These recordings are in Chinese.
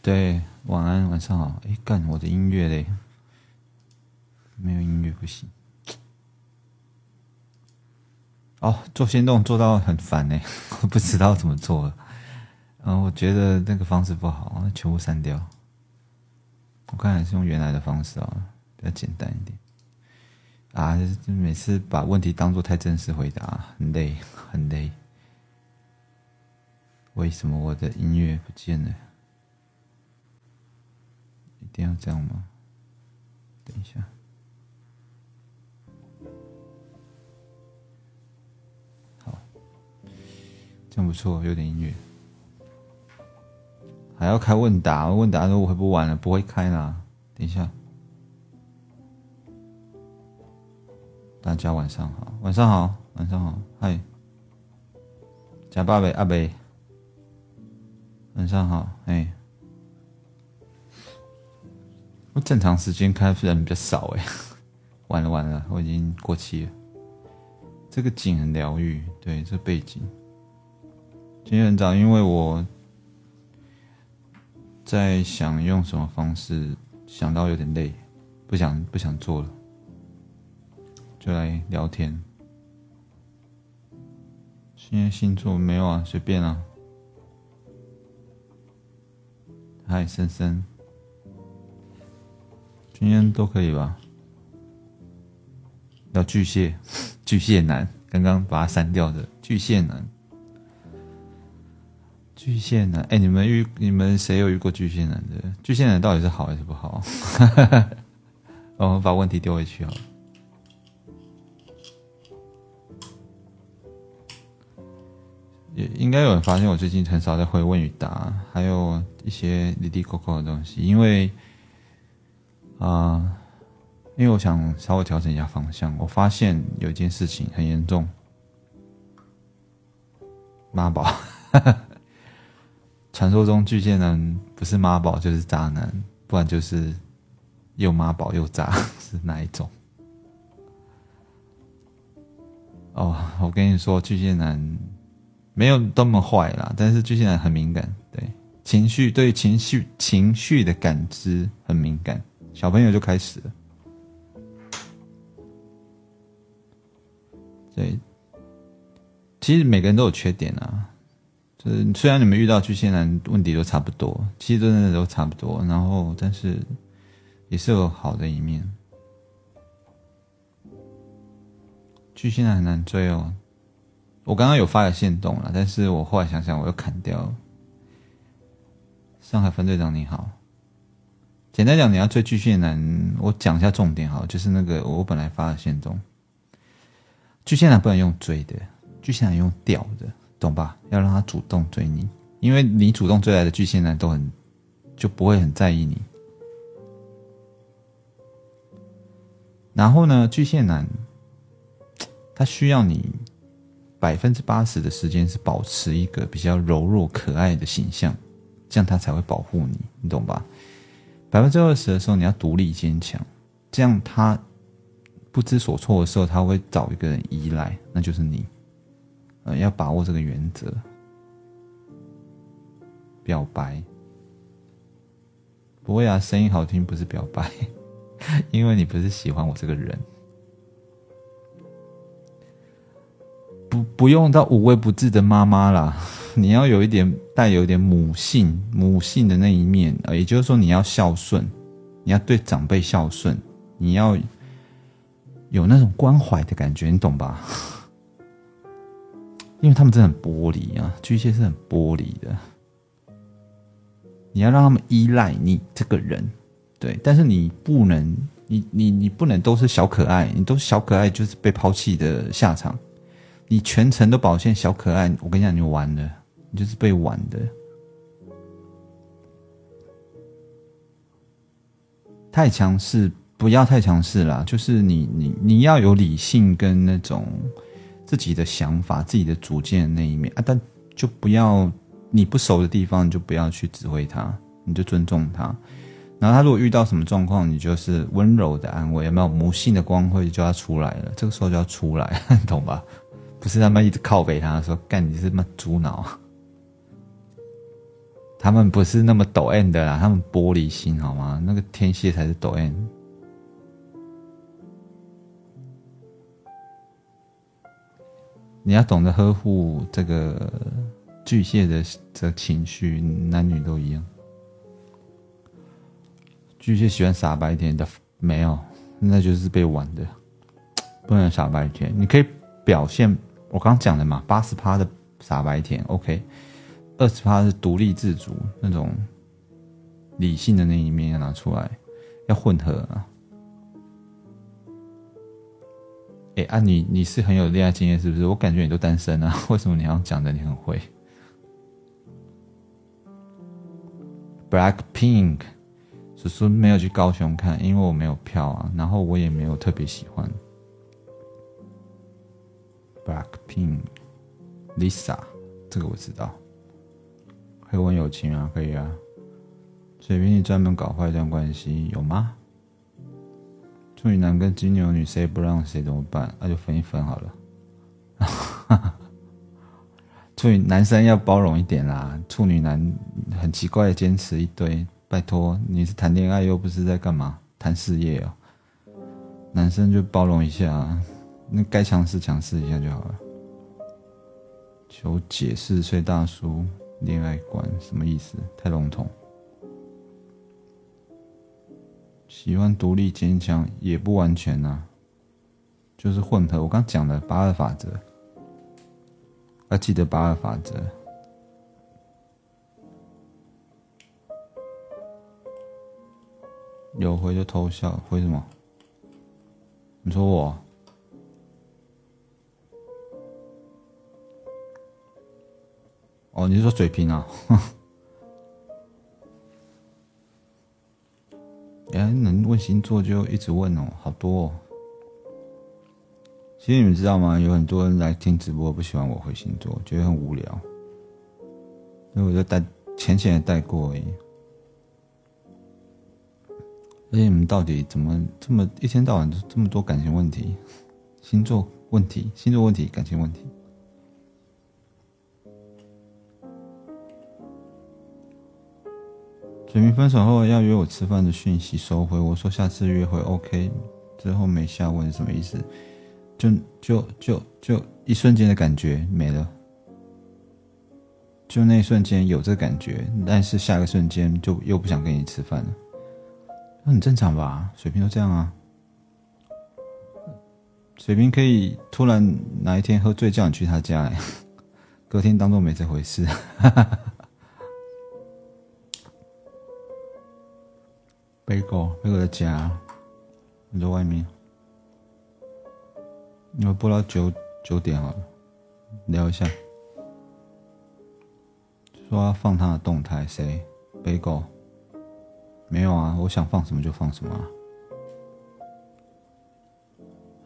对，晚安，晚上好。哎，干我的音乐嘞，没有音乐不行。哦，做先动做到很烦呢，我 不知道怎么做了。嗯，我觉得那个方式不好，全部删掉。我看还是用原来的方式啊，比较简单一点。啊，每次把问题当做太正式回答，很累，很累。为什么我的音乐不见了？定要这样吗？等一下，好，这样不错，有点音乐。还要开问答？问答都回不完了，不会开啦。等一下，大家晚上好，晚上好，晚上好，嗨，贾爸伟阿北。晚上好，哎，正常时间开人比较少哎，完了完了，我已经过期了。这个景很疗愈，对，这背景。今天很早，因为我在想用什么方式，想到有点累，不想不想做了，就来聊天。今天星座没有啊，随便啊。嗨，森森，今天都可以吧？要巨蟹，巨蟹男，刚刚把它删掉的巨蟹男，巨蟹男，哎，你们遇你们谁有遇过巨蟹男的？巨蟹男到底是好还是不好？哦，把问题丢回去好了。也应该有人发现我最近很少在回问与答，还有一些滴滴扣扣的东西，因为啊，因为我想稍微调整一下方向。我发现有一件事情很严重，妈宝，传说中巨蟹男不是妈宝就是渣男，不然就是又妈宝又渣，是哪一种？哦，我跟你说，巨蟹男。没有那么坏啦，但是巨蟹男很敏感，对情绪、对情绪、情绪的感知很敏感。小朋友就开始了，对，其实每个人都有缺点啊。就是虽然你们遇到巨蟹男问题都差不多，其实真的都差不多，然后但是也是有好的一面。巨蟹男很难追哦。我刚刚有发了线动了，但是我后来想想，我又砍掉。上海分队长你好，简单讲，你要追巨蟹男，我讲一下重点哈，就是那个我本来发的线中，巨蟹男不能用追的，巨蟹男用钓的，懂吧？要让他主动追你，因为你主动追来的巨蟹男都很就不会很在意你。然后呢，巨蟹男他需要你。百分之八十的时间是保持一个比较柔弱可爱的形象，这样他才会保护你，你懂吧？百分之二十的时候你要独立坚强，这样他不知所措的时候他会找一个人依赖，那就是你。呃，要把握这个原则。表白不会啊，声音好听不是表白，因为你不是喜欢我这个人。不不用到无微不至的妈妈啦，你要有一点带有一点母性母性的那一面，也就是说你要孝顺，你要对长辈孝顺，你要有那种关怀的感觉，你懂吧？因为他们真的很玻璃啊，巨蟹是很玻璃的，你要让他们依赖你这个人，对，但是你不能，你你你不能都是小可爱，你都是小可爱就是被抛弃的下场。你全程都表现小可爱，我跟你讲，你完了，你就是被玩的。太强势，不要太强势啦，就是你你你要有理性跟那种自己的想法、自己的主见的那一面啊，但就不要你不熟的地方，你就不要去指挥他，你就尊重他。然后他如果遇到什么状况，你就是温柔的安慰，有没有母性的光辉就要出来了？这个时候就要出来，懂吧？不是他妈一直靠背他说干你是妈猪脑，他们不是那么抖 N 的啦，他们玻璃心好吗？那个天蝎才是抖 N。你要懂得呵护这个巨蟹的这情绪，男女都一样。巨蟹喜欢傻白甜的，没有，那就是被玩的，不能傻白甜。你可以表现我刚讲的嘛，八十趴的傻白甜，OK，二十趴是独立自主那种理性的那一面要拿出来，要混合啊。哎，啊，你你是很有恋爱经验是不是？我感觉你都单身啊，为什么你要讲的你很会？Black Pink，叔叔没有去高雄看，因为我没有票啊，然后我也没有特别喜欢 Black Pink，Lisa，这个我知道。可以问友情啊，可以啊。水瓶你专门搞坏一段关系有吗？处女男跟金牛女谁不让谁怎么办？那就分一分好了。处女男生要包容一点啦，处女男很奇怪，坚持一堆。拜托，你是谈恋爱又不是在干嘛？谈事业哦。男生就包容一下，那该强势强势一下就好了。求解释，岁大叔恋爱观什么意思？太笼统。喜欢独立坚强也不完全呐，就是混合。我刚讲的八二法则，要记得八二法则。有回就偷笑，回什么？你说我？哦，你是说水平啊？哎，能问星座就一直问哦，好多哦。其实你们知道吗？有很多人来听直播，不喜欢我回星座，觉得很无聊。因为我就带浅浅的带过而已。而且你们到底怎么这么一天到晚都这么多感情问题、星座问题、星座问题、感情问题？水明分手后要约我吃饭的讯息收回，我说下次约会 OK，之后没下文什么意思？就就就就一瞬间的感觉没了，就那一瞬间有这感觉，但是下个瞬间就又不想跟你吃饭了，那很正常吧？水瓶都这样啊，水瓶可以突然哪一天喝醉叫你去他家，隔天当做没这回事。哈哈哈贝狗，贝狗在家，你在外面。你们播到九九点好了，聊一下。说要放他的动态，谁？贝狗？没有啊，我想放什么就放什么啊。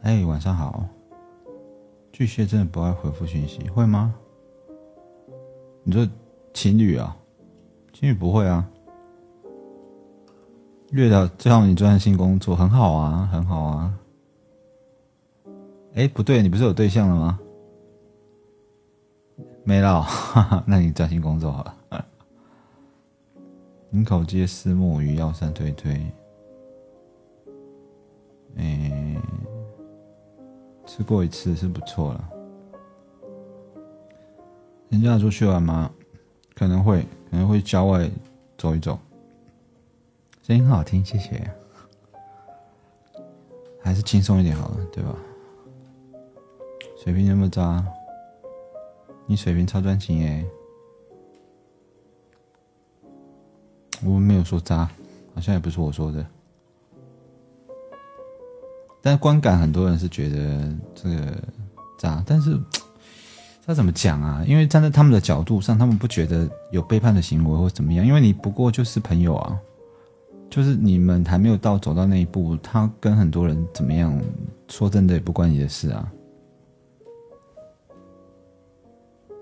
哎，晚上好。巨蟹真的不爱回复信息，会吗？你说情侣啊？情侣不会啊。月的最好你专心工作，很好啊，很好啊。哎，不对，你不是有对象了吗？没了，那你专心工作好了。营口街丝墨鱼药膳推推。哎，吃过一次是不错了。人家出去玩吗？可能会，可能会郊外走一走。声音很好听，谢谢。还是轻松一点好了，对吧？水平那么渣，你水平超专情耶！我没有说渣，好像也不是我说的。但观感很多人是觉得这个渣，但是 他怎么讲啊？因为站在他们的角度上，他们不觉得有背叛的行为或怎么样，因为你不过就是朋友啊。就是你们还没有到走到那一步，他跟很多人怎么样？说真的也不关你的事啊。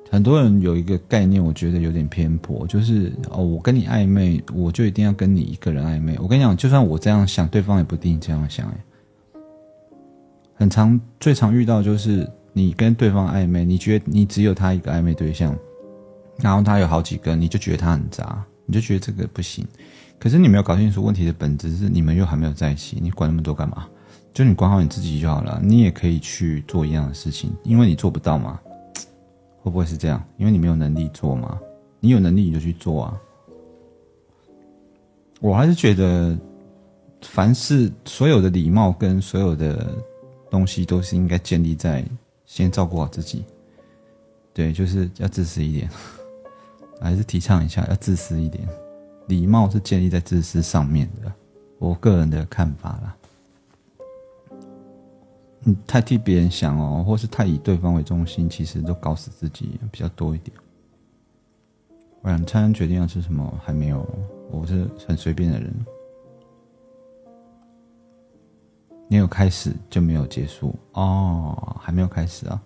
很多人有一个概念，我觉得有点偏颇，就是哦，我跟你暧昧，我就一定要跟你一个人暧昧。我跟你讲，就算我这样想，对方也不一定这样想。很常最常遇到就是你跟对方暧昧，你觉得你只有他一个暧昧对象，然后他有好几个，你就觉得他很渣，你就觉得这个不行。可是你没有搞清楚问题的本质是你们又还没有在一起，你管那么多干嘛？就你管好你自己就好了。你也可以去做一样的事情，因为你做不到嘛。会不会是这样？因为你没有能力做嘛。你有能力你就去做啊。我还是觉得，凡是所有的礼貌跟所有的东西，都是应该建立在先照顾好自己。对，就是要自私一点，还是提倡一下要自私一点。礼貌是建立在自私上面的，我个人的看法啦。你太替别人想哦，或是太以对方为中心，其实都搞死自己比较多一点。晚餐决定要吃什么还没有，我是很随便的人。没有开始就没有结束哦，还没有开始啊？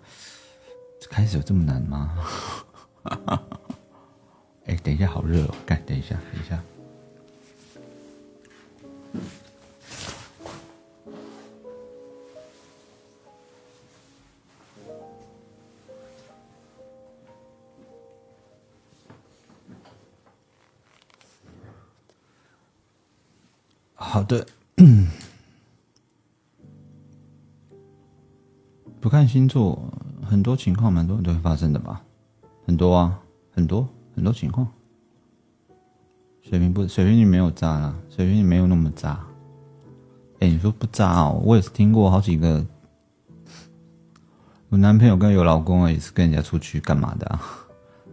开始有这么难吗？哎，等一下，好热哦！干，等一下，等一下。好的，不看星座，很多情况蛮多人都会发生的吧？很多啊，很多很多情况。水瓶不，水瓶女没有渣啦，水瓶女没有那么渣。哎，你说不渣哦？我也是听过好几个，有男朋友跟有老公啊也是跟人家出去干嘛的啊？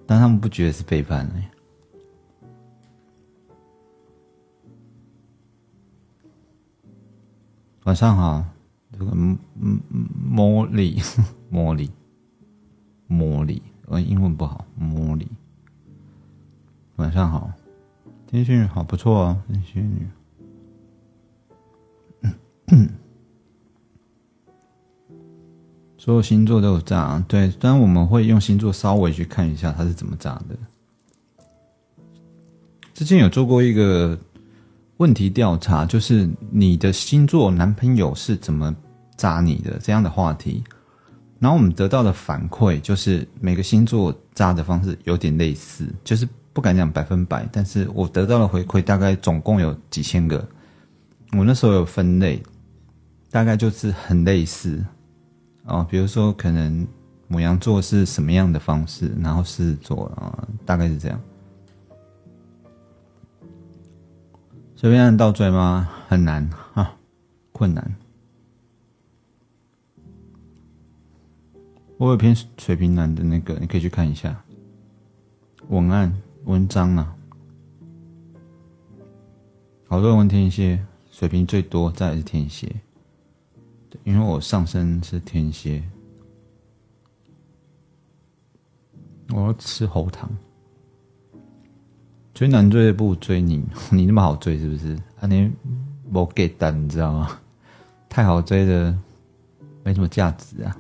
但他们不觉得是背叛哎。晚上好，这个嗯嗯 茉莉，茉莉，茉莉，我英文不好，茉莉。晚上好，天蝎女好不错哦，天蝎女。所有星座都有炸，对，当然我们会用星座稍微去看一下它是怎么炸的。之前有做过一个。问题调查就是你的星座男朋友是怎么扎你的这样的话题，然后我们得到的反馈就是每个星座扎的方式有点类似，就是不敢讲百分百，但是我得到的回馈大概总共有几千个，我那时候有分类，大概就是很类似哦，比如说可能母羊座是什么样的方式，然后狮子座啊，大概是这样。随便按倒追吗？很难啊，困难。我有篇水瓶男的那个，你可以去看一下文案文章啊。好多人问天蝎，水平最多，再来是天蝎。因为我上身是天蝎，我要吃喉糖。追男追不追你，你那么好追是不是？啊，你不给单，你知道吗？太好追的，没什么价值啊。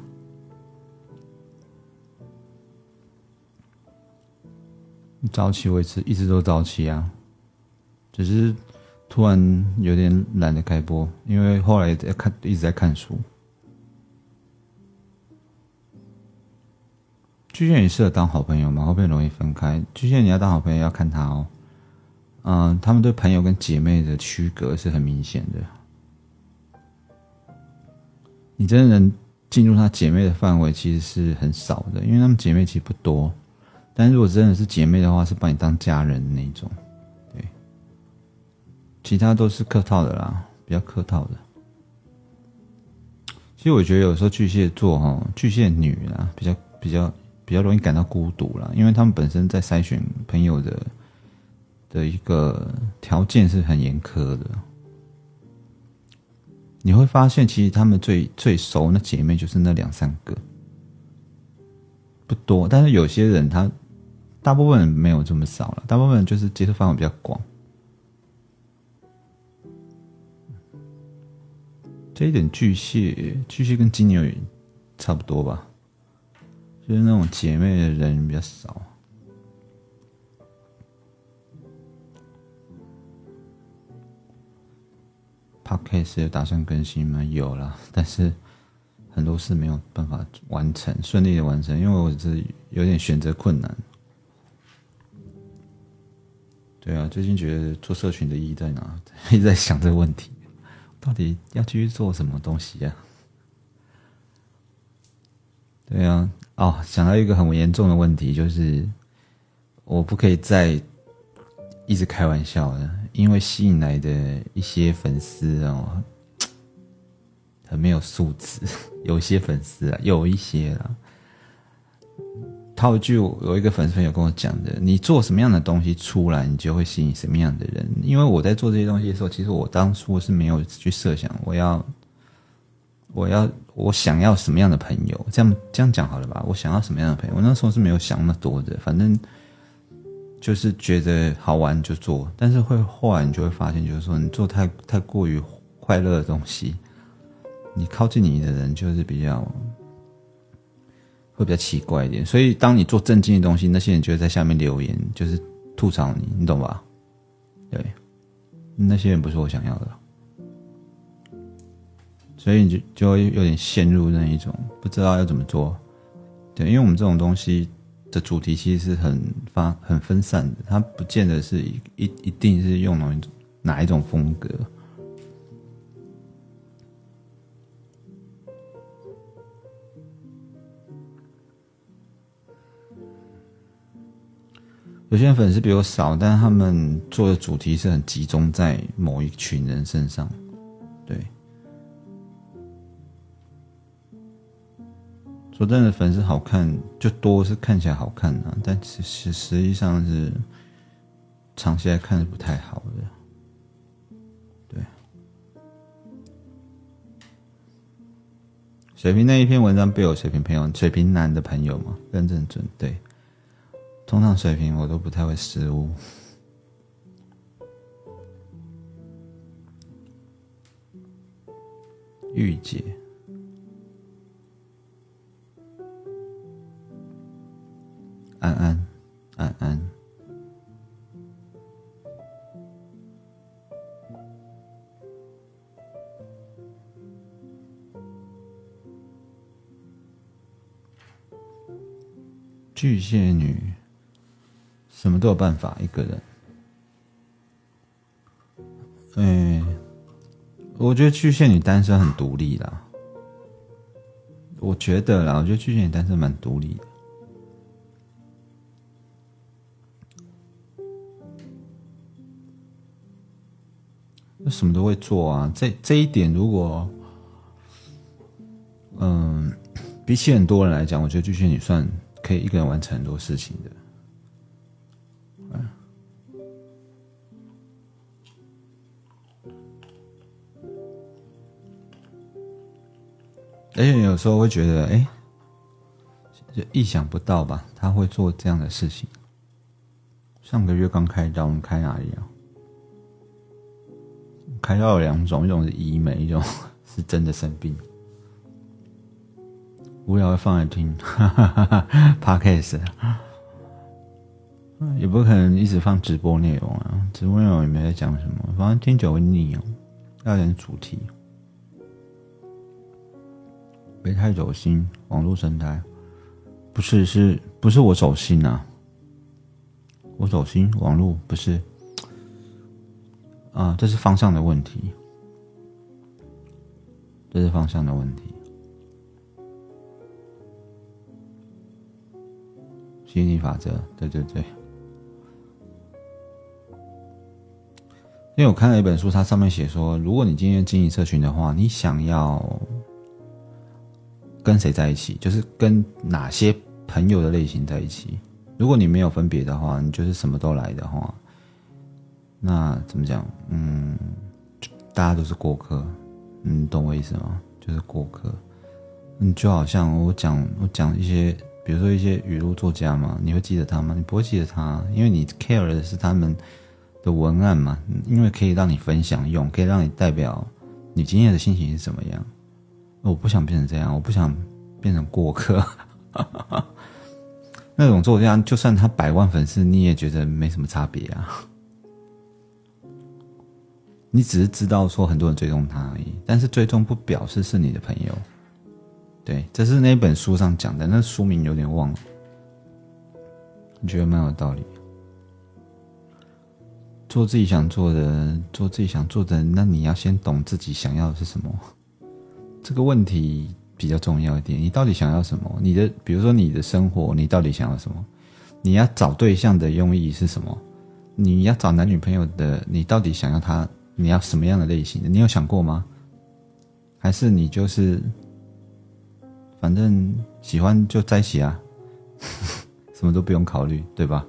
早起维持一直都早起啊，只是突然有点懒得开播，因为后来在看一直在看书。巨蟹也适合当好朋友吗？会不会容易分开？巨蟹你要当好朋友要看他哦。嗯，他们对朋友跟姐妹的区隔是很明显的。你真的能进入他姐妹的范围，其实是很少的，因为他们姐妹其实不多。但如果真的是姐妹的话，是把你当家人那种。对，其他都是客套的啦，比较客套的。其实我觉得有时候巨蟹座哈，巨蟹女啊，比较比较。比较容易感到孤独了，因为他们本身在筛选朋友的的一个条件是很严苛的。你会发现，其实他们最最熟那姐妹就是那两三个，不多。但是有些人他大部分没有这么少了，大部分就是接受范围比较广。这一点巨蟹，巨蟹跟金牛也差不多吧。就是那种姐妹的人比较少。Podcast 有打算更新吗？有了，但是很多事没有办法完成顺利的完成，因为我是有点选择困难。对啊，最近觉得做社群的意义在哪？一直在想这个问题，到底要继续做什么东西呀？对啊，哦，想到一个很严重的问题，就是我不可以再一直开玩笑了，因为吸引来的一些粉丝哦，很没有素质，有些粉丝啊，有一些啊。套一句，有一个粉丝朋友跟我讲的：“你做什么样的东西出来，你就会吸引什么样的人。”因为我在做这些东西的时候，其实我当初是没有去设想我要，我要，我想要什么样的朋友。这样这样讲好了吧？我想要什么样的朋友？我那时候是没有想那么多的，反正就是觉得好玩就做。但是会后来你就会发现，就是说你做太太过于快乐的东西，你靠近你的人就是比较。会比较奇怪一点，所以当你做正经的东西，那些人就会在下面留言，就是吐槽你，你懂吧？对，那些人不是我想要的，所以你就就会有点陷入那一种不知道要怎么做。对，因为我们这种东西的主题其实是很发很分散的，它不见得是一一一定是用哪一种哪一种风格。有些粉丝比我少，但他们做的主题是很集中在某一群人身上，对。说真的，粉丝好看就多是看起来好看啊，但其实实际上是长期来看是不太好的，对。水瓶那一篇文章被我水瓶朋友、水瓶男的朋友嘛认证准对。通常水平我都不太会失误。御姐，安安，安安，巨蟹女。什么都有办法，一个人。嗯，我觉得巨蟹女单身很独立啦。我觉得啦，我觉得巨蟹女单身蛮独立的。那什么都会做啊，这这一点，如果，嗯，比起很多人来讲，我觉得巨蟹女算可以一个人完成很多事情的。而且有时候会觉得，哎，就意想不到吧？他会做这样的事情。上个月刚开刀，我们开哪里啊？开刀有两种，一种是医美，一种 是真的生病。无聊会放来听 哈哈哈哈，Podcast，也不可能一直放直播内容啊。直播内容也没在讲什么，反正听久会腻哦，要点主题。别太走心，网络生态不是是不是我走心啊？我走心，网络不是啊，这是方向的问题，这是方向的问题。吸引力法则，对对对。因为我看了一本书，它上面写说，如果你今天经营社群的话，你想要。跟谁在一起，就是跟哪些朋友的类型在一起。如果你没有分别的话，你就是什么都来的话，那怎么讲？嗯，大家都是过客，你懂我意思吗？就是过客。嗯，就好像我讲我讲一些，比如说一些语录作家嘛，你会记得他吗？你不会记得他，因为你 care 的是他们的文案嘛，因为可以让你分享用，可以让你代表你今天的心情是怎么样。我不想变成这样，我不想变成过客。那种作家，就算他百万粉丝，你也觉得没什么差别啊。你只是知道说很多人追踪他而已，但是追踪不表示是你的朋友。对，这是那本书上讲的，那书名有点忘了。你觉得蛮有道理。做自己想做的，做自己想做的，那你要先懂自己想要的是什么。这个问题比较重要一点。你到底想要什么？你的，比如说你的生活，你到底想要什么？你要找对象的用意是什么？你要找男女朋友的，你到底想要他？你要什么样的类型的？你有想过吗？还是你就是，反正喜欢就在一起啊，什么都不用考虑，对吧？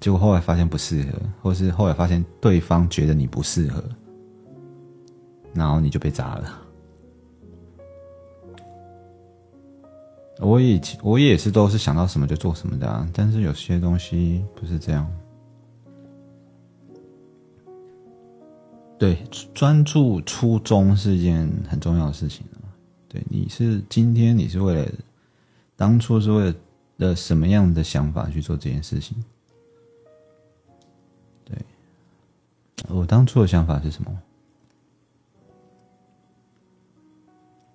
结果后来发现不适合，或是后来发现对方觉得你不适合，然后你就被砸了。我以前我也是都是想到什么就做什么的，啊，但是有些东西不是这样。对，专注初衷是一件很重要的事情啊。对，你是今天你是为了当初是为了什么样的想法去做这件事情？对，我当初的想法是什么？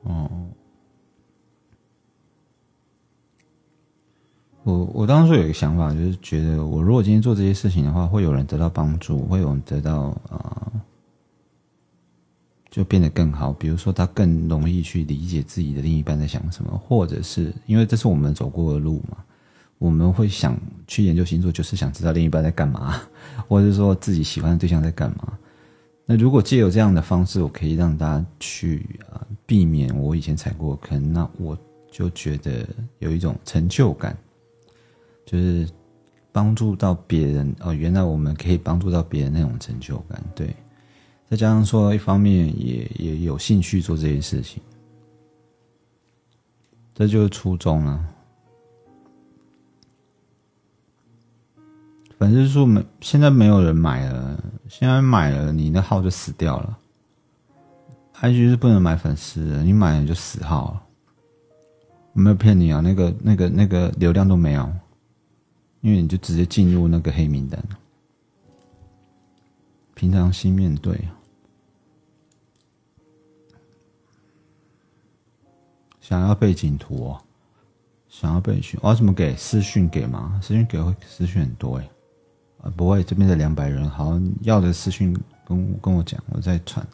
哦，我我当初有一个想法，就是觉得我如果今天做这些事情的话，会有人得到帮助，会有人得到啊。就变得更好，比如说他更容易去理解自己的另一半在想什么，或者是因为这是我们走过的路嘛，我们会想去研究星座，就是想知道另一半在干嘛，或者是说自己喜欢的对象在干嘛。那如果借有这样的方式，我可以让大家去啊避免我以前踩过坑，那我就觉得有一种成就感，就是帮助到别人哦，原来我们可以帮助到别人那种成就感，对。再加上说，一方面也也有兴趣做这些事情，这就是初衷了。粉丝数没，现在没有人买了。现在买了，你的号就死掉了。IG 是不能买粉丝的，你买了就死号了。我没有骗你啊，那个、那个、那个流量都没有，因为你就直接进入那个黑名单。平常心面对。想要背景图哦，想要背景，我要怎么给私讯给吗？私讯给会私讯很多哎，啊不会，这边的两百人，好要的私讯跟跟我讲，我再传。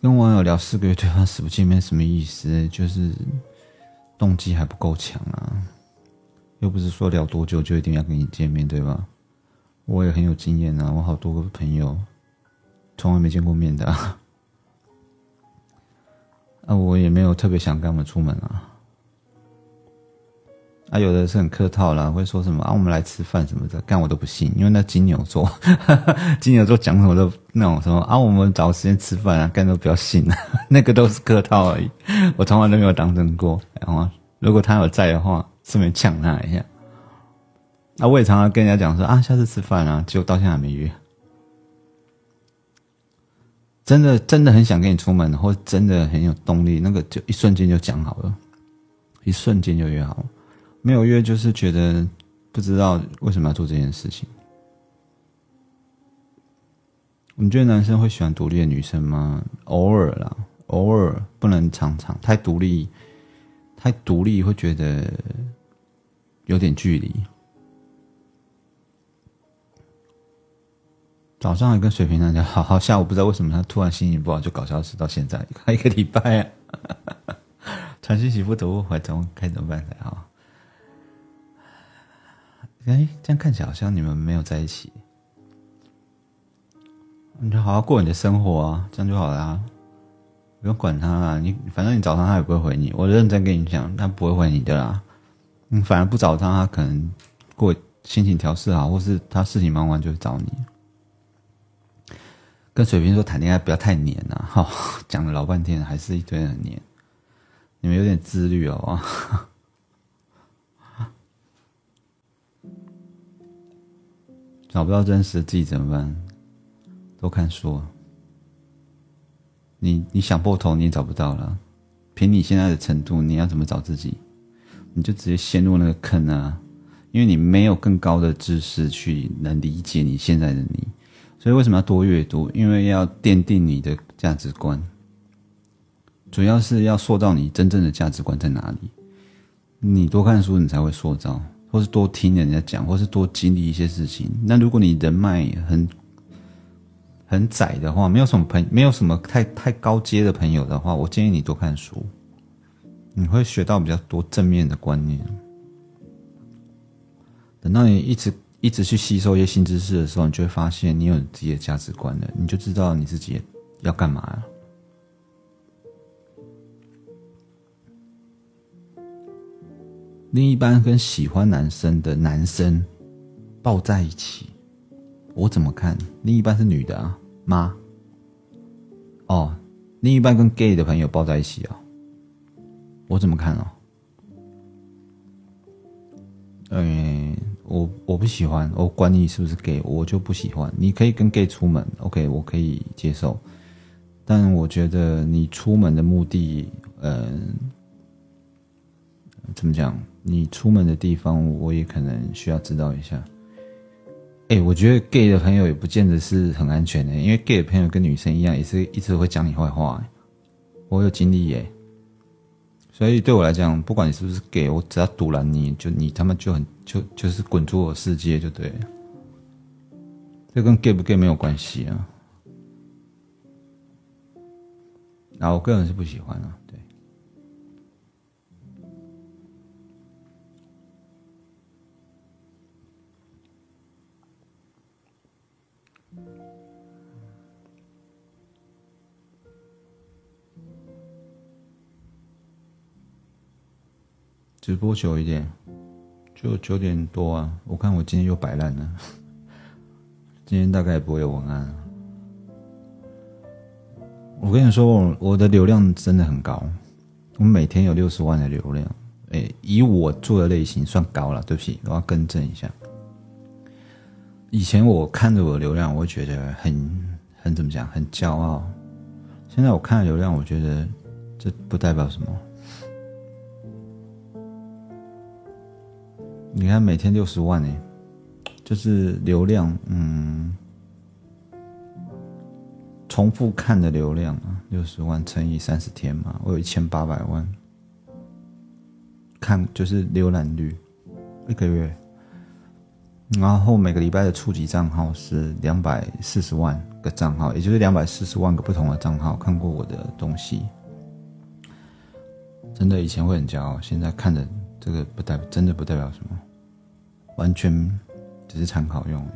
跟网友聊四个月，对方死不见面，什么意思？就是动机还不够强啊，又不是说聊多久就一定要跟你见面，对吧？我也很有经验啊，我好多个朋友从来没见过面的。啊我也没有特别想跟他们出门啊。啊，有的是很客套啦，会说什么啊，我们来吃饭什么的，干我都不信，因为那金牛座，金牛座讲什么都那种什么啊，我们找时间吃饭啊，干都不要信啊，那个都是客套而已，我从来都没有当真过。然后，如果他有在的话，顺便呛他一下。啊，我也常常跟人家讲说啊，下次吃饭啊，结果到现在还没约。真的真的很想跟你出门，或真的很有动力，那个就一瞬间就讲好了，一瞬间就约好了。没有约就是觉得不知道为什么要做这件事情。你觉得男生会喜欢独立的女生吗？偶尔啦，偶尔不能常常太独立，太独立会觉得有点距离。早上还跟水瓶男讲好好，下午不知道为什么他突然心情不好，就搞消失到现在，快一个礼拜啊！传讯息不读不回，怎么该怎么办才好？哎，这样看起来好像你们没有在一起。你就好好过你的生活啊，这样就好了，不用管他啦。你反正你找他，他也不会回你。我认真跟你讲，他不会回你的啦。你反而不找他，他可能过心情调试好，或是他事情忙完就会找你。跟水瓶说谈恋爱不要太黏呐，哈，讲了老半天还是一堆人黏，你们有点自律哦，找不到真实的自己怎么办？多看书。你你想破头你也找不到了，凭你现在的程度，你要怎么找自己？你就直接陷入那个坑啊，因为你没有更高的知识去能理解你现在的你。所以为什么要多阅读？因为要奠定你的价值观，主要是要塑造你真正的价值观在哪里。你多看书，你才会塑造。或是多听人家讲，或是多经历一些事情。那如果你人脉很很窄的话，没有什么朋，没有什么太太高阶的朋友的话，我建议你多看书，你会学到比较多正面的观念。等到你一直一直去吸收一些新知识的时候，你就会发现你有自己的价值观了，你就知道你自己要干嘛了。另一半跟喜欢男生的男生抱在一起，我怎么看？另一半是女的啊，妈。哦，另一半跟 gay 的朋友抱在一起啊，我怎么看哦？嗯，我我不喜欢，我管你是不是 gay，我就不喜欢。你可以跟 gay 出门，OK，我可以接受。但我觉得你出门的目的，嗯，怎么讲？你出门的地方，我也可能需要知道一下。哎，我觉得 gay 的朋友也不见得是很安全的，因为 gay 的朋友跟女生一样，也是一直会讲你坏话。我有经历耶，所以对我来讲，不管你是不是 gay，我只要堵拦你，就你他妈就很就就是滚出我世界就对了。这跟 gay 不 gay 没有关系啊。然后我个人是不喜欢啊。直播久一点，就九点多啊！我看我今天又摆烂了，今天大概不会有文案。我跟你说，我我的流量真的很高，我每天有六十万的流量。哎，以我做的类型算高了，对不起，我要更正一下。以前我看着我的流量，我会觉得很很怎么讲，很骄傲。现在我看流量，我觉得这不代表什么。你看，每天六十万哎，就是流量，嗯，重复看的流量啊，六十万乘以三十天嘛，我有一千八百万，看就是浏览率，一个月，然后每个礼拜的触及账号是两百四十万个账号，也就是两百四十万个不同的账号看过我的东西，真的以前会很骄傲，现在看着。这个不代，真的不代表什么，完全只是参考用而已。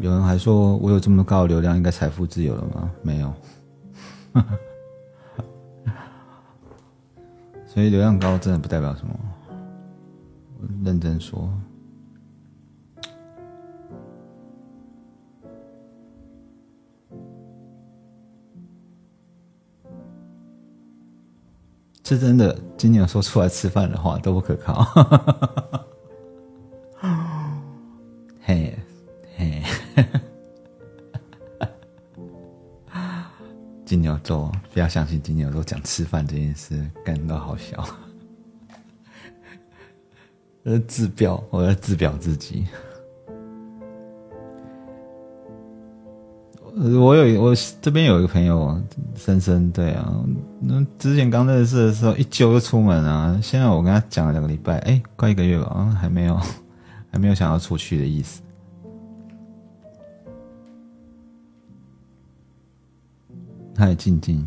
有人还说我有这么高的流量，应该财富自由了吗？没有，所以流量高真的不代表什么。认真说。是真的，金牛说出来吃饭的话都不可靠。嘿，嘿，金牛座不要相信金牛座讲吃饭这件事，感到好笑。呃，自表，我要自表自己。我有我这边有一个朋友，深深对啊，那之前刚认识的时候一揪就出门啊，现在我跟他讲了两个礼拜，哎，快一个月吧，还没有，还没有想要出去的意思。他也静静，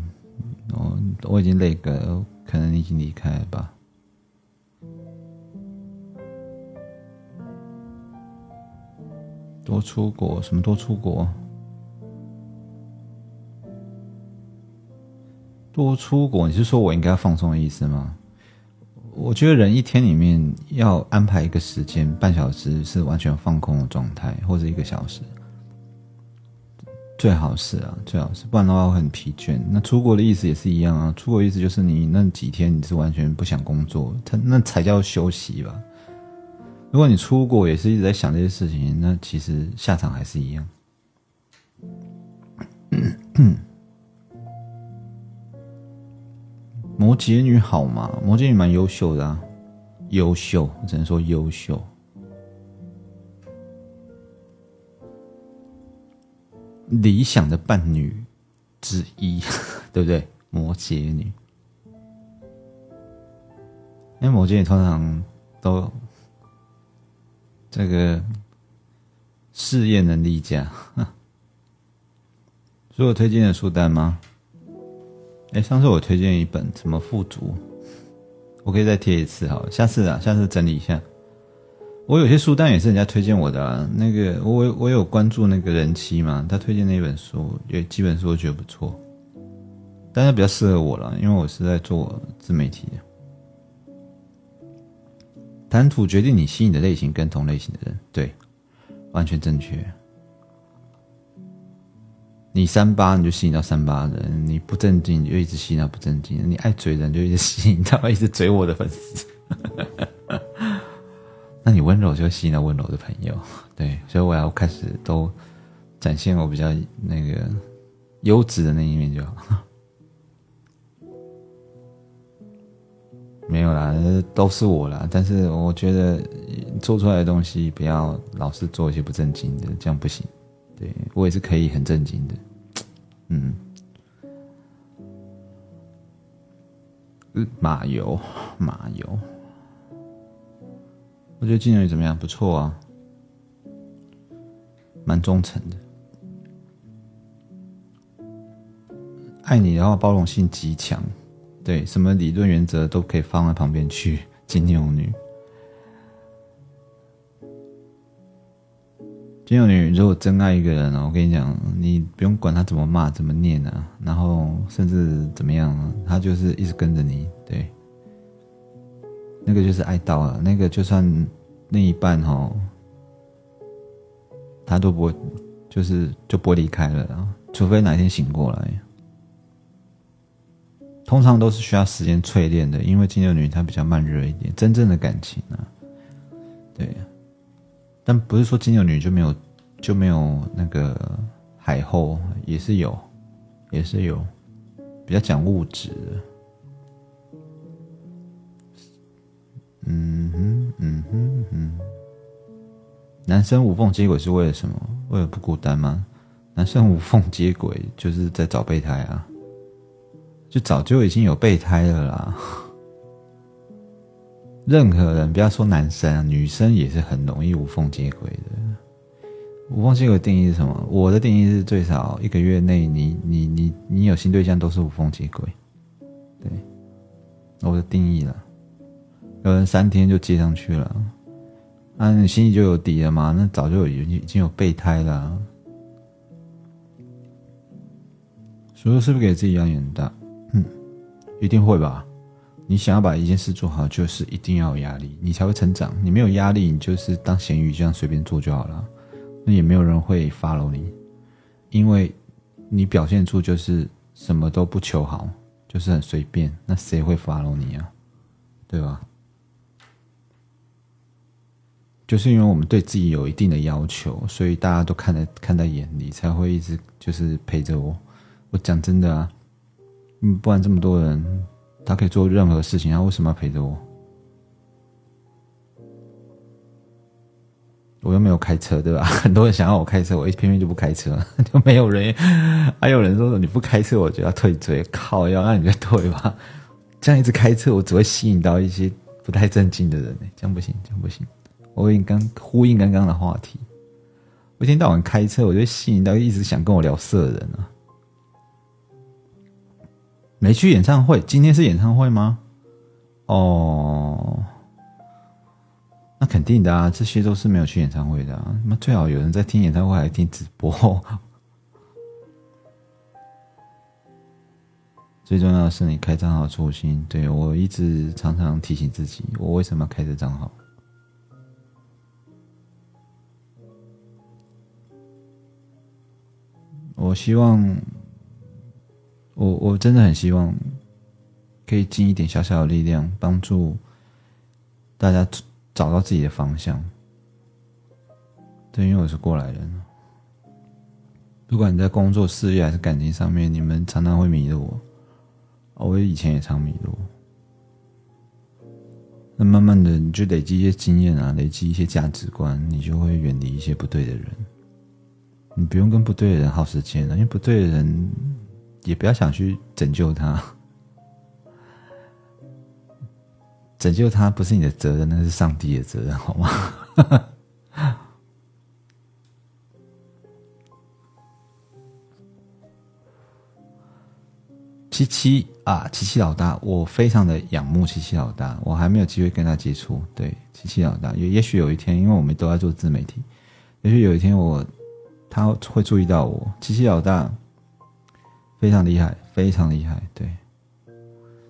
哦，我已经累个，可能已经离开了吧？多出国？什么多出国？多出国，你是说我应该放松的意思吗？我觉得人一天里面要安排一个时间，半小时是完全放空的状态，或者一个小时，最好是啊，最好是，不然的话会很疲倦。那出国的意思也是一样啊，出国意思就是你那几天你是完全不想工作，他那才叫休息吧。如果你出国也是一直在想这些事情，那其实下场还是一样。摩羯女好吗？摩羯女蛮优秀的，啊，优秀，只能说优秀。理想的伴侣之一，对不对？摩羯女，因为摩羯女通常都这个事业能力价。所以我推荐的书单吗？哎，上次我推荐一本什么富足，我可以再贴一次好，下次啊，下次整理一下。我有些书单也是人家推荐我的，啊，那个我我有关注那个人妻嘛，他推荐那本书，也基本书我觉得不错，但是比较适合我了，因为我是在做自媒体的。谈吐决定你吸引的类型跟同类型的人，对，完全正确。你三八你就吸引到三八人，你不正经你就一直吸引到不正经，你爱嘴人就一直吸引到一直嘴我的粉丝。那你温柔就会吸引到温柔的朋友，对，所以我要开始都展现我比较那个优质的那一面就好。没有啦，都是我啦，但是我觉得做出来的东西不要老是做一些不正经的，这样不行。对我也是可以很正经的，嗯，马油，马油，我觉得金牛女怎么样？不错啊，蛮忠诚的，爱你然后包容性极强，对，什么理论原则都可以放在旁边去，金牛女。金牛女如果真爱一个人哦，我跟你讲，你不用管他怎么骂、怎么念啊，然后甚至怎么样，他就是一直跟着你。对，那个就是爱到了，那个就算另一半哈，他都不会，就是就不会离开了，除非哪天醒过来。通常都是需要时间淬炼的，因为金牛女她比较慢热一点，真正的感情啊，对。但不是说金牛女就没有就没有那个海后，也是有，也是有，比较讲物质。嗯哼，嗯哼嗯。男生无缝接轨是为了什么？为了不孤单吗？男生无缝接轨就是在找备胎啊，就早就已经有备胎了啦。任何人，不要说男生，女生也是很容易无缝接轨的。无缝接轨定义是什么？我的定义是最少一个月内，你你你你有新对象都是无缝接轨。对，我的定义了。有人三天就接上去了，那你心里就有底了嘛？那早就有已经有备胎了。所以是不是给自己压力很大？嗯，一定会吧。你想要把一件事做好，就是一定要有压力，你才会成长。你没有压力，你就是当咸鱼这样随便做就好了，那也没有人会 follow 你，因为你表现出就是什么都不求好，就是很随便，那谁会 follow 你啊？对吧？就是因为我们对自己有一定的要求，所以大家都看在看在眼里，才会一直就是陪着我。我讲真的啊，嗯，不然这么多人。他可以做任何事情，他为什么要陪着我？我又没有开车，对吧？很多人想要我开车，我一偏偏就不开车，就没有人。还有人说你不开车，我就要退追。靠，要那你就退吧。这样一直开车，我只会吸引到一些不太正经的人这样不行，这样不行。我跟你刚呼应刚刚的话题，我一天到晚开车，我就吸引到一直想跟我聊色的人啊。没去演唱会，今天是演唱会吗？哦，那肯定的啊，这些都是没有去演唱会的。啊那最好有人在听演唱会，还听直播。最重要的是你开账号初心。对我一直常常提醒自己，我为什么要开这账号？我希望。我我真的很希望可以尽一点小小的力量，帮助大家找到自己的方向。对，因为我是过来人，不管你在工作、事业还是感情上面，你们常常会迷路。我以前也常迷路。那慢慢的，你就累积一些经验啊，累积一些价值观，你就会远离一些不对的人。你不用跟不对的人耗时间了，因为不对的人。也不要想去拯救他，拯救他不是你的责任，那是上帝的责任，好吗？七七啊，七七老大，我非常的仰慕七七老大，我还没有机会跟他接触。对，七七老大，也也许有一天，因为我们都在做自媒体，也许有一天我他会注意到我。七七老大非常厉害，非常厉害，对，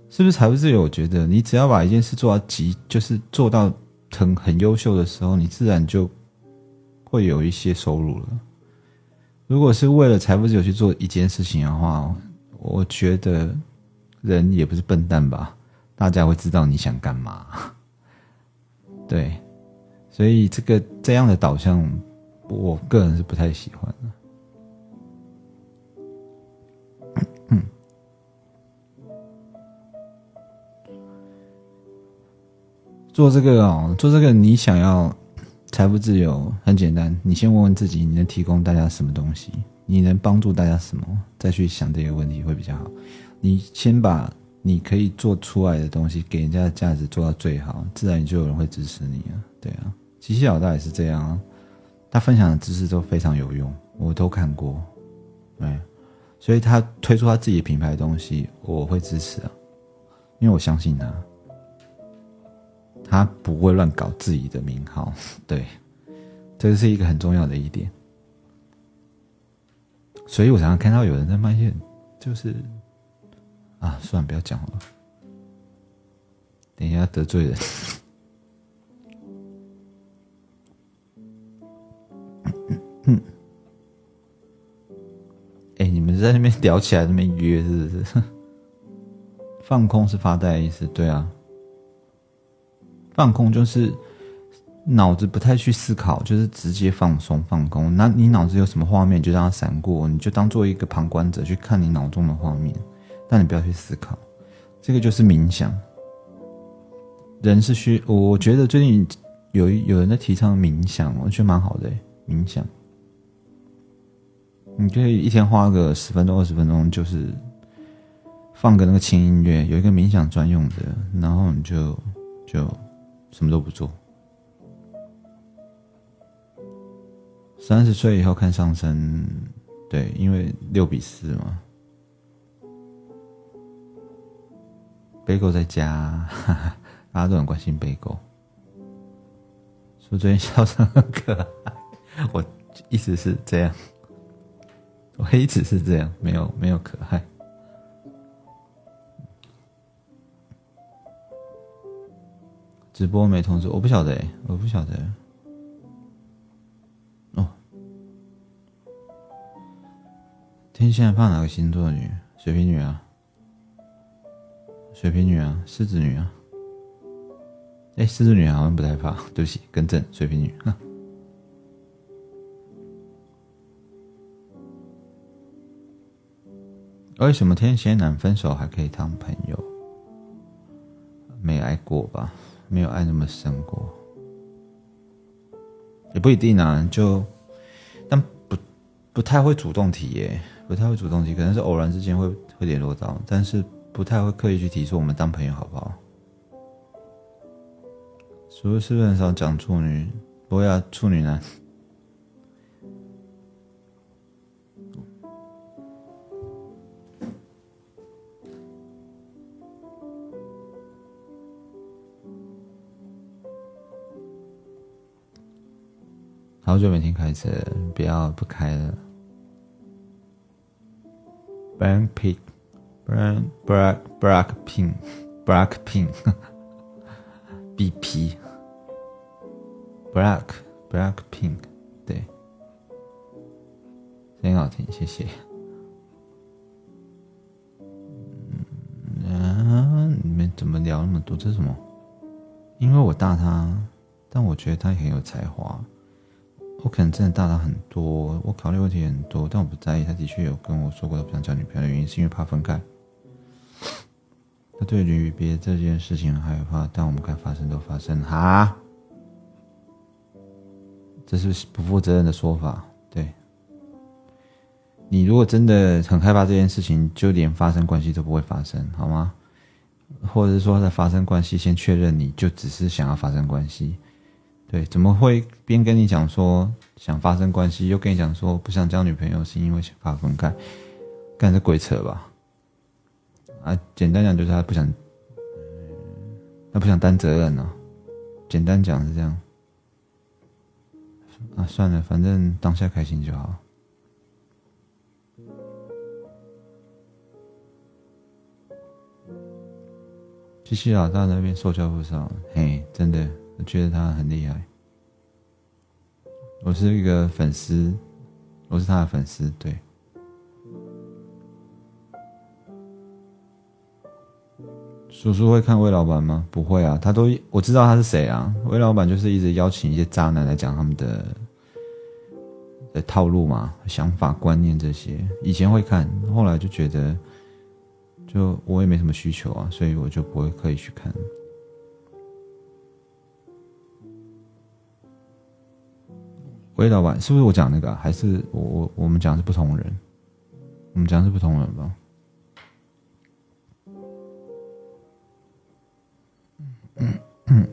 是不是财富自由？我觉得你只要把一件事做到极，就是做到很很优秀的时候，你自然就会有一些收入了。如果是为了财富自由去做一件事情的话，我觉得人也不是笨蛋吧，大家会知道你想干嘛。对，所以这个这样的导向，我个人是不太喜欢的。做这个哦，做这个你想要财富自由，很简单，你先问问自己，你能提供大家什么东西？你能帮助大家什么？再去想这个问题会比较好。你先把你可以做出来的东西给人家的价值做到最好，自然就有人会支持你啊。对啊，奇奇老大也是这样啊。他分享的知识都非常有用，我都看过。对，所以他推出他自己品牌的东西，我会支持啊，因为我相信他，他不会乱搞自己的名号。对，这是一个很重要的一点。所以我常常看到有人在卖线，就是啊，算了，不要讲了，等一下得罪人。哎，你们在那边聊起来，那边约是不是？放空是发呆的意思，对啊，放空就是。脑子不太去思考，就是直接放松放空。那你脑子有什么画面，就让它闪过，你就当做一个旁观者去看你脑中的画面，但你不要去思考。这个就是冥想。人是需，我觉得最近有有人在提倡冥想，我觉得蛮好的。冥想，你可以一天花个十分钟、二十分钟，就是放个那个轻音乐，有一个冥想专用的，然后你就就什么都不做。三十岁以后看上升，对，因为六比四嘛。贝狗在家，哈哈大家都很关心贝狗。说最近笑声很可爱，我一直是这样，我一直是这样，没有没有可爱。直播没通知，我不晓得，我不晓得。天现在放哪个星座女？水瓶女啊，水瓶女啊，狮子女啊。哎，狮子女好像不太怕，对不起，更正，水瓶女。为什么天蝎男分手还可以当朋友？没爱过吧？没有爱那么深过，也不一定啊。就但不不太会主动提耶。不太会主动提，可能是偶然之间会会联络到，但是不太会刻意去提出我们当朋友好不好？是不是很少讲处女？不会啊，处女男。好久没听开车，不要不开了。Black Pink, Black Black Black Pink, Black Pink, BP, Black Black Pink，对，很好听，谢谢。嗯，你们怎么聊那么多？这是什么？因为我大他，但我觉得他很有才华。我可能真的大他很多，我考虑问题很多，但我不在意。他的确有跟我说过，他不想交女朋友的原因是因为怕分开。他对离别这件事情很害怕，但我们该发生都发生哈，这是不负责任的说法。对，你如果真的很害怕这件事情，就连发生关系都不会发生，好吗？或者是说在发生关系，先确认你就只是想要发生关系。对，怎么会边跟你讲说想发生关系，又跟你讲说不想交女朋友，是因为想怕分开？干这鬼扯吧！啊，简单讲就是他不想，他不想担责任呢。简单讲是这样。啊，算了，反正当下开心就好。西西老大那边受教不少，嘿，真的，我觉得他很厉害。我是一个粉丝，我是他的粉丝，对。叔叔会看魏老板吗？不会啊，他都我知道他是谁啊。魏老板就是一直邀请一些渣男来讲他们的的套路嘛、想法、观念这些。以前会看，后来就觉得。就我也没什么需求啊，所以我就不会刻意去看。魏老板是不是我讲那个？还是我我我们讲是不同人？我们讲是不同人吧？嗯。嗯。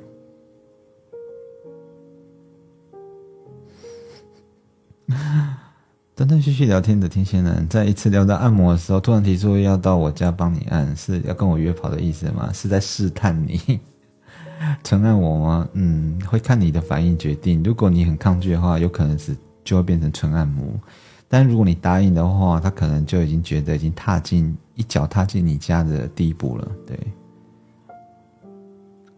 断断续续聊天的天蝎男，在一次聊到按摩的时候，突然提出要到我家帮你按，是要跟我约跑的意思吗？是在试探你，承认我吗？嗯，会看你的反应决定。如果你很抗拒的话，有可能是就会变成纯按摩；但如果你答应的话，他可能就已经觉得已经踏进一脚踏进你家的第一步了。对，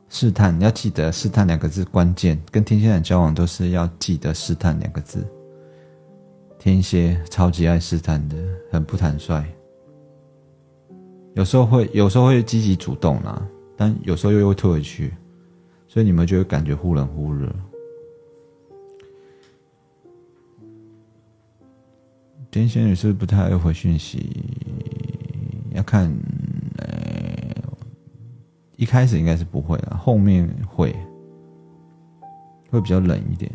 试探要记得试探两个字关键，跟天蝎男交往都是要记得试探两个字。天蝎超级爱试探的，很不坦率，有时候会有时候会积极主动啦，但有时候又会退回去，所以你们就会感觉忽冷忽热。天蝎女是不是不太爱回讯息，要看，呃，一开始应该是不会的，后面会，会比较冷一点。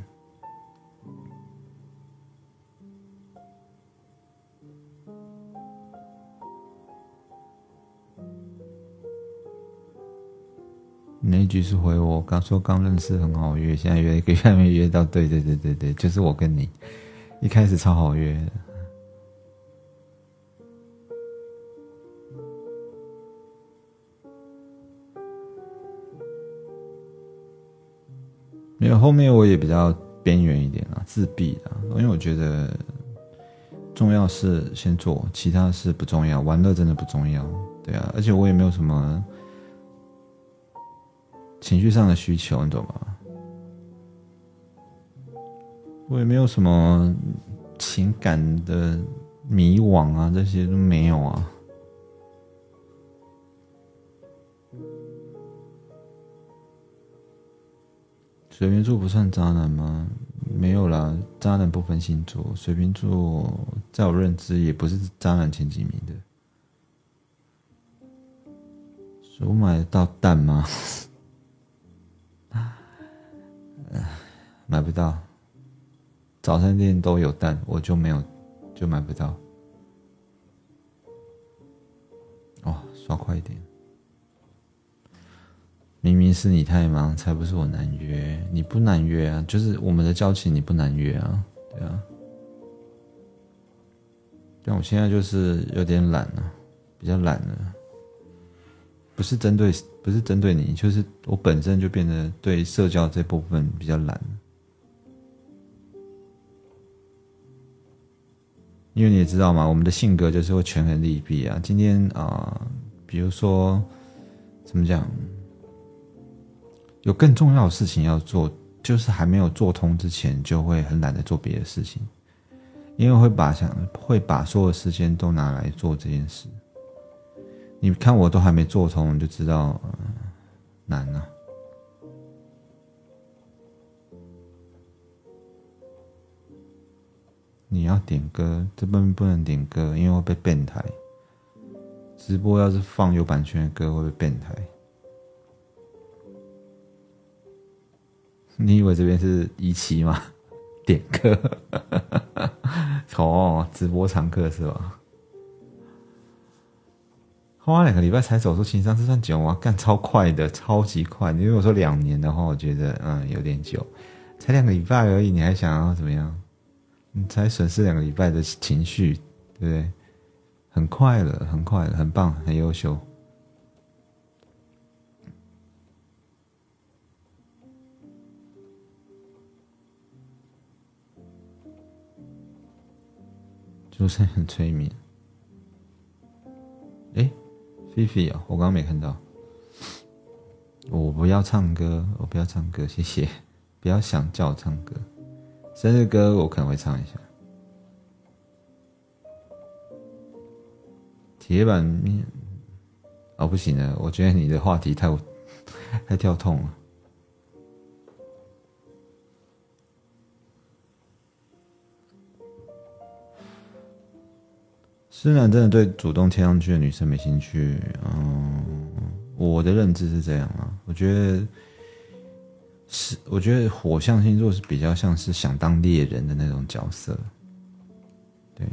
那一句是回我刚说刚认识很好约，现在约一个月没约到。对对对对对，就是我跟你一开始超好约，没有后面我也比较边缘一点啊，自闭啊，因为我觉得重要事先做，其他事不重要，玩乐真的不重要。对啊，而且我也没有什么。情绪上的需求，你懂吗？我也没有什么情感的迷惘啊，这些都没有啊。水瓶座不算渣男吗？没有啦，渣男不分星座，水瓶座在我认知也不是渣男前几名的。我买到蛋吗？买不到，早餐店都有蛋，我就没有，就买不到。哦，刷快一点！明明是你太忙，才不是我难约。你不难约啊，就是我们的交情，你不难约啊，对啊。但我现在就是有点懒了，比较懒了。不是针对，不是针对你，就是我本身就变得对社交这部分比较懒。因为你也知道嘛，我们的性格就是会权衡利弊啊。今天啊，比如说怎么讲，有更重要的事情要做，就是还没有做通之前，就会很懒得做别的事情，因为会把想会把所有时间都拿来做这件事。你看我都还没做通，你就知道难了。你要点歌，这边不能点歌，因为会被变态。直播要是放有版权的歌，会被变态。你以为这边是一期吗？点歌，哦，直播常客是吧？花两个礼拜才走出情商，这算久吗？干超快的，超级快。你如果说两年的话，我觉得嗯有点久，才两个礼拜而已，你还想要怎么样？你才损失两个礼拜的情绪，对不对？很快了，很快了，很棒，很优秀。就是很催眠。哎，菲菲啊，我刚刚没看到。我不要唱歌，我不要唱歌，谢谢。不要想叫我唱歌，生日歌我可能会唱一下。铁板面，哦不行了，我觉得你的话题太 太跳痛了。虽然真的对主动贴上去的女生没兴趣，嗯，我的认知是这样啊。我觉得是，我觉得火象星座是比较像是想当猎人的那种角色。对，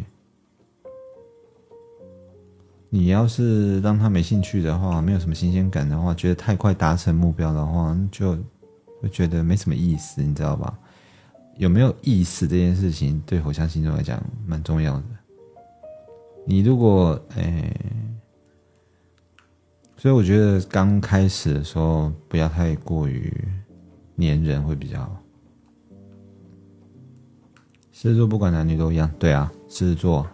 你要是让他没兴趣的话，没有什么新鲜感的话，觉得太快达成目标的话，就会觉得没什么意思，你知道吧？有没有意思这件事情，对火象星座来讲蛮重要的。你如果诶，所以我觉得刚开始的时候不要太过于黏人会比较好。狮子座不管男女都一样，对啊，狮子座。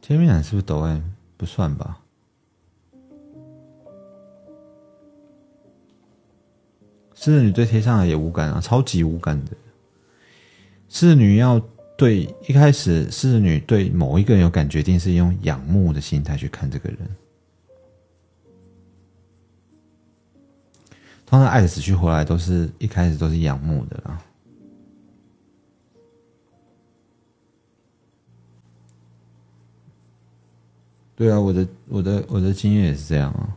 天命男是不是抖 爱不算吧。狮子女对贴上来也无感啊，超级无感的。侍女要。对，一开始狮子女对某一个人有感觉，一定是用仰慕的心态去看这个人。通常爱的死去活来，都是一开始都是仰慕的啦。对啊，我的我的我的经验也是这样啊。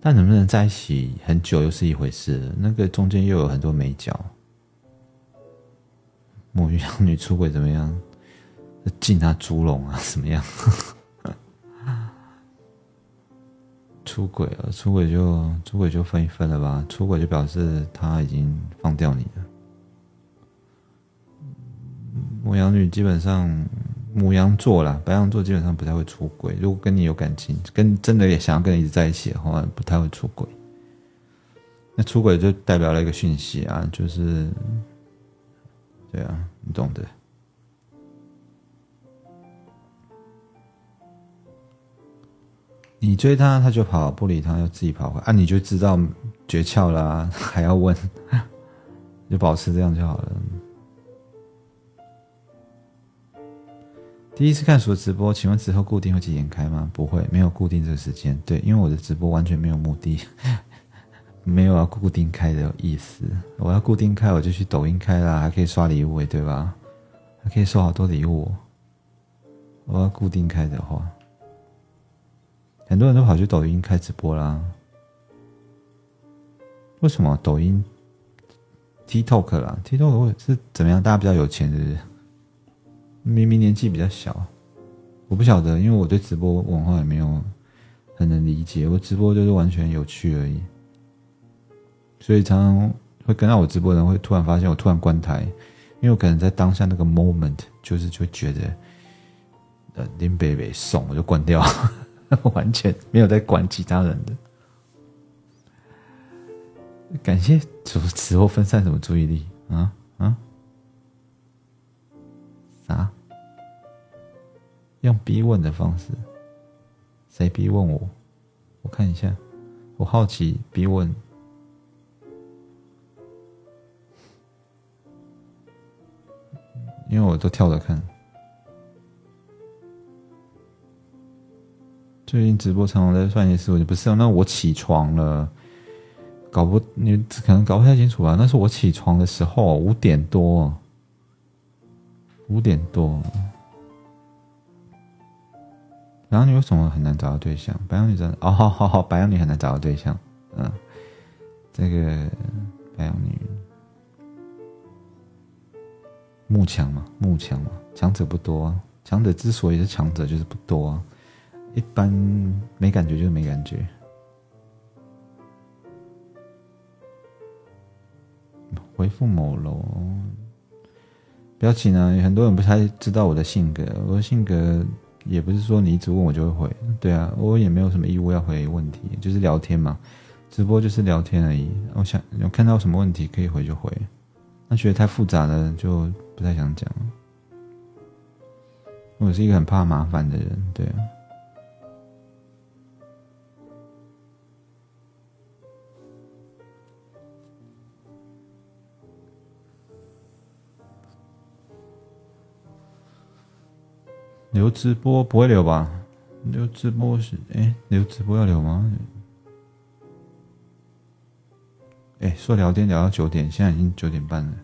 但能不能在一起很久又是一回事，那个中间又有很多美角。母羊女出轨怎么样？进他猪笼啊？怎么样？出轨了，出轨就出轨就分一分了吧。出轨就表示他已经放掉你了。母羊女基本上，母羊座啦，白羊座基本上不太会出轨。如果跟你有感情，跟真的也想要跟你一直在一起的话，不太会出轨。那出轨就代表了一个讯息啊，就是。对啊，你懂的。你追他，他就跑，不理他，要自己跑回。啊，你就知道诀窍啦，还要问，就保持这样就好了。第一次看所直播，请问之后固定会几点开吗？不会，没有固定这个时间。对，因为我的直播完全没有目的。没有要固定开的意思，我要固定开我就去抖音开啦，还可以刷礼物诶对吧？还可以收好多礼物。我要固定开的话，很多人都跑去抖音开直播啦。为什么抖音？TikTok 啦，TikTok 是怎么样？大家比较有钱，是不是？明明年纪比较小，我不晓得，因为我对直播文化也没有很能理解，我直播就是完全有趣而已。所以常常会跟到我直播的人会突然发现我突然关台，因为我可能在当下那个 moment 就是就觉得，呃，林北北送我就关掉，完全没有在管其他人的。感谢主持或分散什么注意力啊啊？啥？用逼问的方式？谁逼问我？我看一下，我好奇逼问。因为我都跳着看，最近直播常常在算一些事，我就不是那我起床了，搞不你可能搞不太清楚吧？那是我起床的时候，五点多，五点多。白羊女为什么很难找到对象？白羊女真的哦，好好好，白羊女很难找到对象，嗯，这个白羊女。慕强嘛，慕强嘛，强者不多，强者之所以是强者，就是不多啊。一般没感觉就是没感觉。回复某楼，不要紧啊！很多人不太知道我的性格，我的性格也不是说你一直问我就会回。对啊，我也没有什么义务要回问题，就是聊天嘛，直播就是聊天而已。我想有看到什么问题可以回就回，那觉得太复杂了就不太想讲。我是一个很怕麻烦的人，对啊。留直播不会留吧？留直播是哎，留直播要留吗？哎，说聊天聊到九点，现在已经九点半了。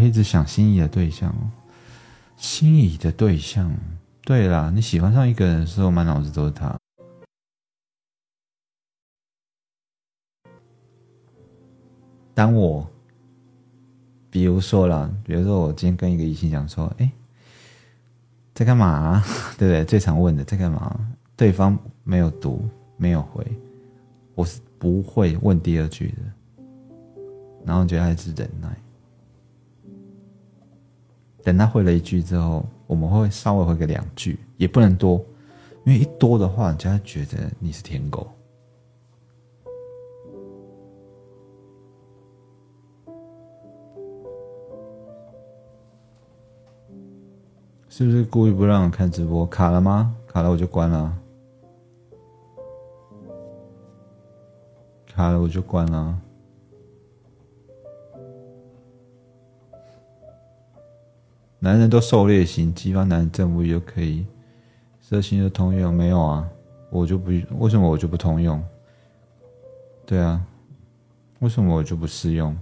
一直想心仪的对象，心仪的对象。对啦，你喜欢上一个人的时候，满脑子都是他。当我，比如说啦，比如说我今天跟一个异性讲说，哎，在干嘛？对不对？最常问的在干嘛？对方没有读，没有回，我是不会问第二句的，然后觉得还是忍耐。等他回了一句之后，我们会稍微回个两句，也不能多，因为一多的话，人家觉得你是舔狗。是不是故意不让我看直播？卡了吗？卡了我就关了。卡了我就关了。男人都狩猎型，激发男人正物就可以。色心就通用没有啊？我就不为什么我就不通用？对啊，为什么我就不适用？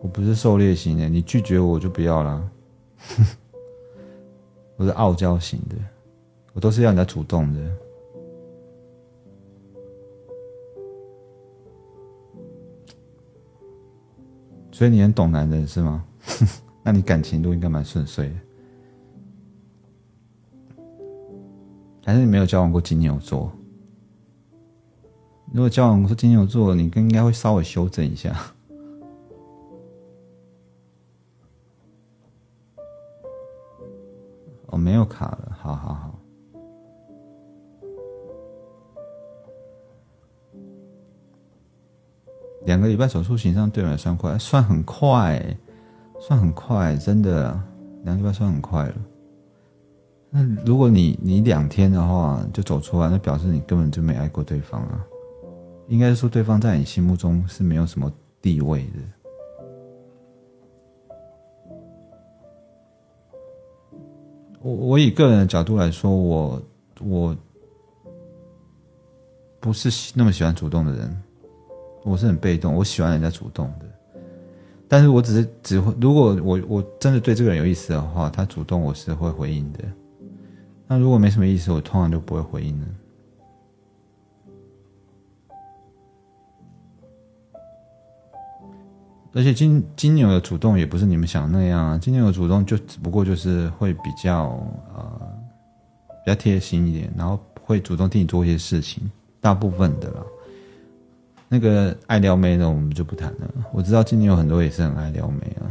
我不是狩猎型的，你拒绝我就不要了。我是傲娇型的，我都是要人家主动的，所以你很懂男人是吗？那你感情路应该蛮顺遂的，还是你没有交往过金牛座？如果交往过金牛座，你更应该会稍微修正一下。我 没有卡了，好好好。两个礼拜手术形上对我来算快，算很快，算很快，真的，两个礼拜算很快了。那如果你你两天的话就走出来，那表示你根本就没爱过对方啊。应该是说对方在你心目中是没有什么地位的。我我以个人的角度来说，我我不是那么喜欢主动的人，我是很被动，我喜欢人家主动的。但是我只是只会，如果我我真的对这个人有意思的话，他主动我是会回应的。那如果没什么意思，我通常就不会回应了。而且金金牛的主动也不是你们想那样啊，金牛的主动就只不过就是会比较呃比较贴心一点，然后会主动替你做一些事情，大部分的啦。那个爱撩妹的我们就不谈了，我知道今年有很多也是很爱撩妹啊。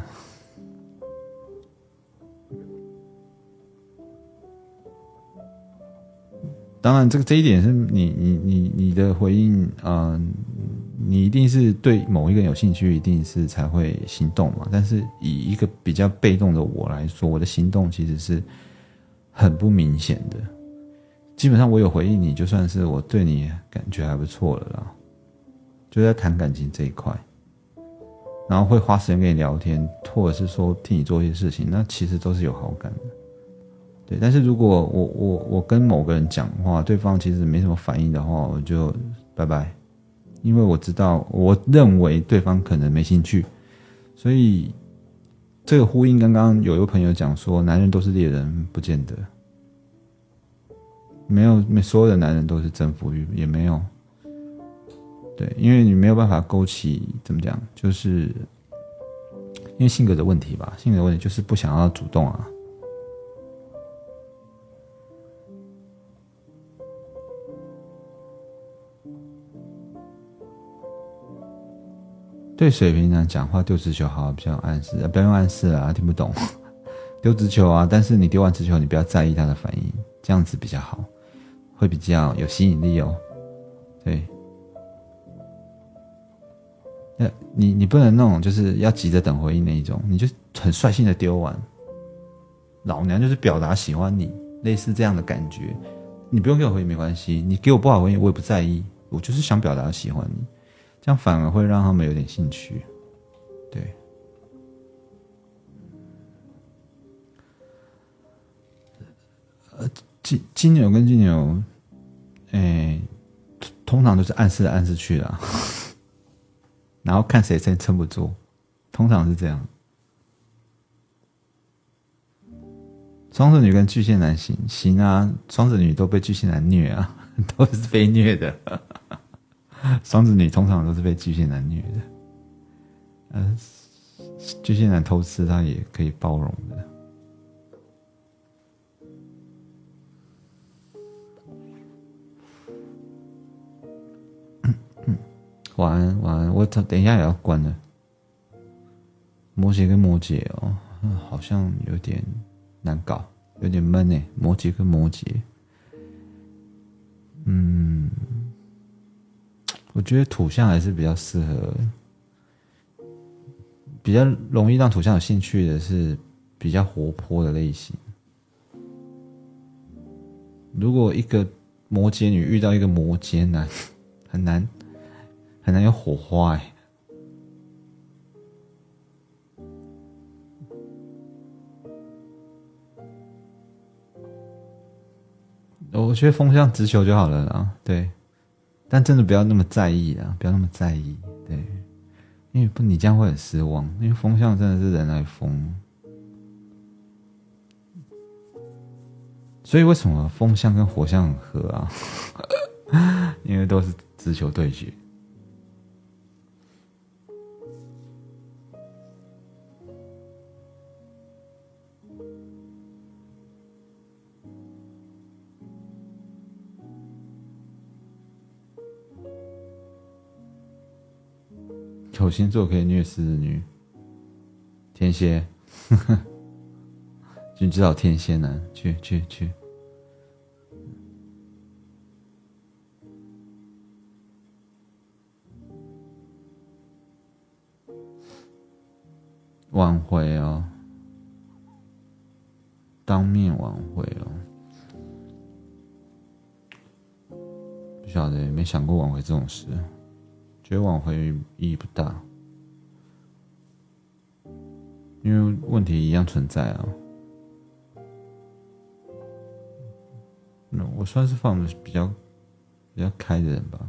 当然，这个这一点是你你你你的回应啊。你一定是对某一个人有兴趣，一定是才会行动嘛。但是以一个比较被动的我来说，我的行动其实是很不明显的。基本上我有回应你，就算是我对你感觉还不错了啦。就在谈感情这一块，然后会花时间跟你聊天，或者是说替你做一些事情，那其实都是有好感的。对，但是如果我我我跟某个人讲话，对方其实没什么反应的话，我就拜拜。因为我知道，我认为对方可能没兴趣，所以这个呼应刚刚有一个朋友讲说，男人都是猎人，不见得，没有，没所有的男人都是征服欲，也没有，对，因为你没有办法勾起怎么讲，就是因为性格的问题吧，性格的问题就是不想要主动啊。对水瓶男讲话丢直球好，比较暗示，不要用暗示啊，听不懂。丢直球啊，但是你丢完直球，你不要在意他的反应，这样子比较好，会比较有吸引力哦。对。那你你不能那种就是要急着等回应那一种，你就很率性的丢完，老娘就是表达喜欢你，类似这样的感觉，你不用给我回应没关系，你给我不好回应我也不在意，我就是想表达喜欢你，这样反而会让他们有点兴趣，对。呃，金金牛跟金牛，哎，通常都是暗示暗示去的。然后看谁先撑不住，通常是这样。双子女跟巨蟹男行行啊，双子女都被巨蟹男虐啊，都是被虐的。双子女通常都是被巨蟹男虐的，嗯，巨蟹男偷吃他也可以包容的。晚安，晚安。我等等一下也要关了。摩羯跟摩羯哦，好像有点难搞，有点闷呢。摩羯跟摩羯，嗯，我觉得土象还是比较适合，比较容易让土象有兴趣的是比较活泼的类型。如果一个摩羯女遇到一个摩羯男，很难。很难有火花哎！我觉得风向直球就好了啦，对。但真的不要那么在意啊，不要那么在意，对。因为不，你这样会很失望。因为风向真的是人来疯，所以为什么风向跟火象很合啊？因为都是直球对决。有星座可以虐狮子女，天蝎，你知道天蝎男，去去去，挽回哦，当面挽回哦，不晓得，没想过挽回这种事。觉得挽回意义不大，因为问题一样存在啊。那我算是放的比较比较开的人吧。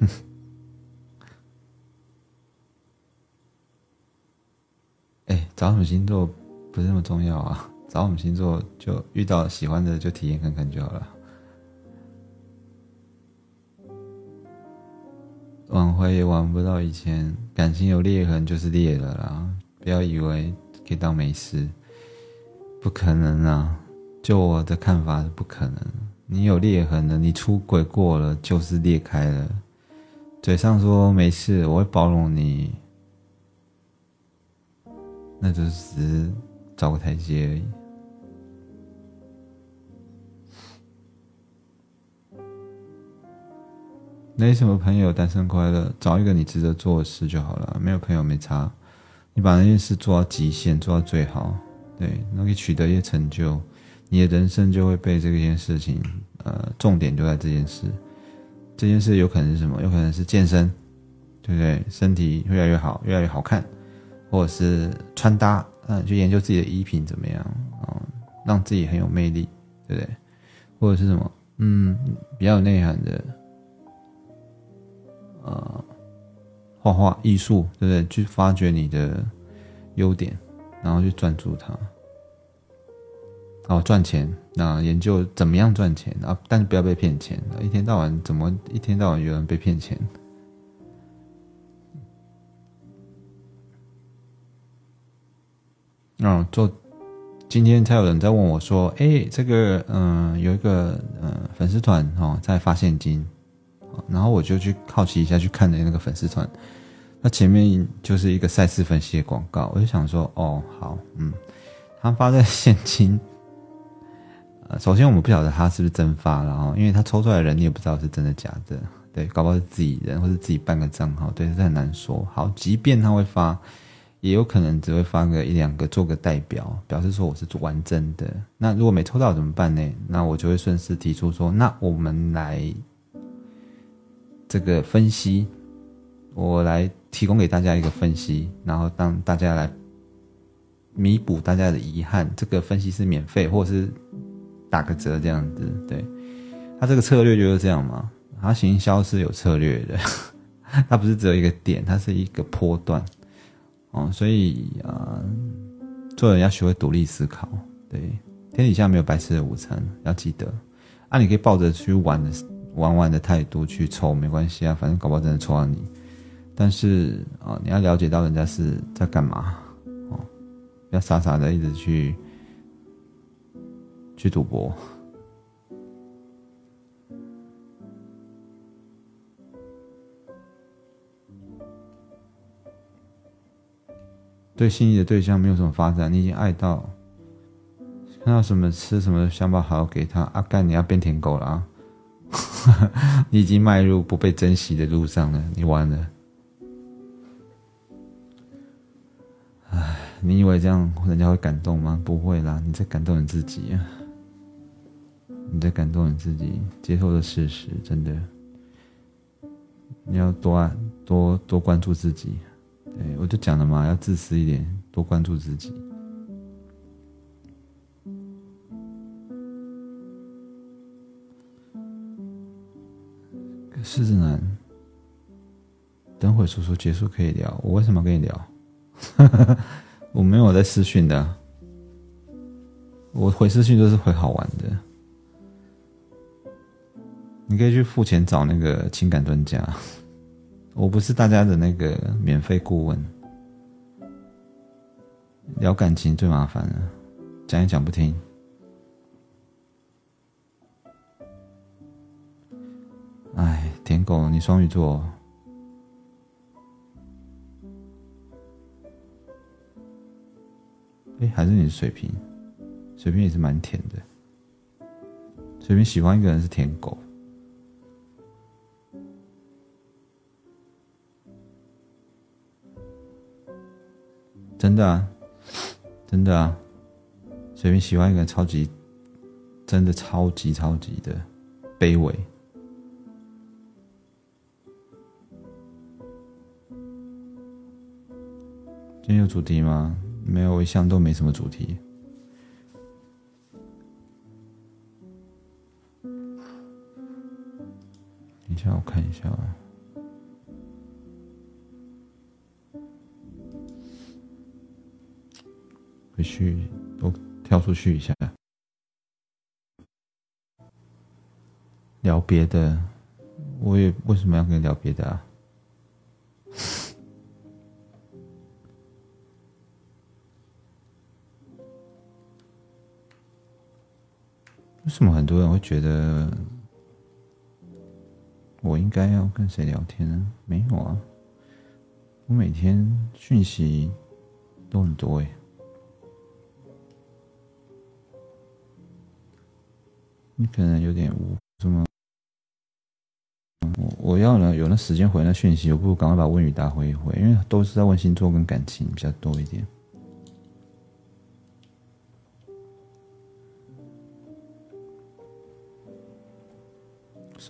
哎，找什么星座不是那么重要啊。找我们星座，就遇到喜欢的就体验看看就好了。挽回也挽不到以前，感情有裂痕就是裂了啦。不要以为可以当没事，不可能啊！就我的看法是不可能。你有裂痕了，你出轨过了，就是裂开了。嘴上说没事，我会包容你，那就只是找个台阶而已。没什么朋友，单身快乐，找一个你值得做的事就好了。没有朋友没差，你把那件事做到极限，做到最好，对，可以取得一些成就，你的人生就会被这件事情，呃，重点就在这件事。这件事有可能是什么？有可能是健身，对不对？身体越来越好，越来越好看，或者是穿搭，嗯，去研究自己的衣品怎么样啊，让自己很有魅力，对不对？或者是什么？嗯，比较有内涵的。呃，画画艺术，对不对？去发掘你的优点，然后去专注它。哦，赚钱，那研究怎么样赚钱啊？但是不要被骗钱，一天到晚怎么一天到晚有人被骗钱？嗯，做今天才有人在问我说：“哎，这个嗯，有一个嗯粉丝团哦，在发现金。”然后我就去好奇一下，去看了那个粉丝团，那前面就是一个赛事分析的广告，我就想说：“哦，好，嗯，他发在现金。”呃，首先我们不晓得他是不是真发，然后因为他抽出来的人你也不知道是真的假的，对，搞不好是自己人或者自己办个账号，对，这很难说。好，即便他会发。也有可能只会发个一两个做个代表，表示说我是完整的。那如果没抽到怎么办呢？那我就会顺势提出说，那我们来这个分析，我来提供给大家一个分析，然后让大家来弥补大家的遗憾。这个分析是免费，或者是打个折这样子。对，他这个策略就是这样嘛。他行销是有策略的，它不是只有一个点，它是一个波段。哦，所以啊，做人要学会独立思考。对，天底下没有白吃的午餐，要记得。啊，你可以抱着去玩的玩玩的态度去抽，没关系啊，反正搞不好真的抽到你。但是啊，你要了解到人家是在干嘛哦，不要傻傻的一直去去赌博。对心仪的对象没有什么发展，你已经爱到看到什么吃什么，想把好给他。阿干，你要变舔狗了啊！你已经迈入不被珍惜的路上了，你完了。唉，你以为这样人家会感动吗？不会啦，你在感动你自己啊！你在感动你自己，接受的事实，真的，你要多爱，多多关注自己。对，我就讲了嘛，要自私一点，多关注自己。狮子男，等会叔叔结束可以聊。我为什么要跟你聊？我没有在私讯的，我回私讯都是回好玩的。你可以去付钱找那个情感专家。我不是大家的那个免费顾问，聊感情最麻烦了，讲也讲不听。哎，舔狗，你双鱼座，哎，还是你是水瓶？水瓶也是蛮甜的，水瓶喜欢一个人是舔狗。真的啊，真的啊，水瓶喜欢一个人超级，真的超级超级的卑微。今天有主题吗？没有，我一向都没什么主题。等一下，我看一下啊。回去都跳出去一下，聊别的。我也为什么要跟你聊别的啊？为什么很多人会觉得我应该要跟谁聊天呢？没有啊，我每天讯息都很多哎。你可能有点无什么，我我要呢有那时间回那讯息，我不如赶快把问语答回一回，因为都是在问星座跟感情比较多一点。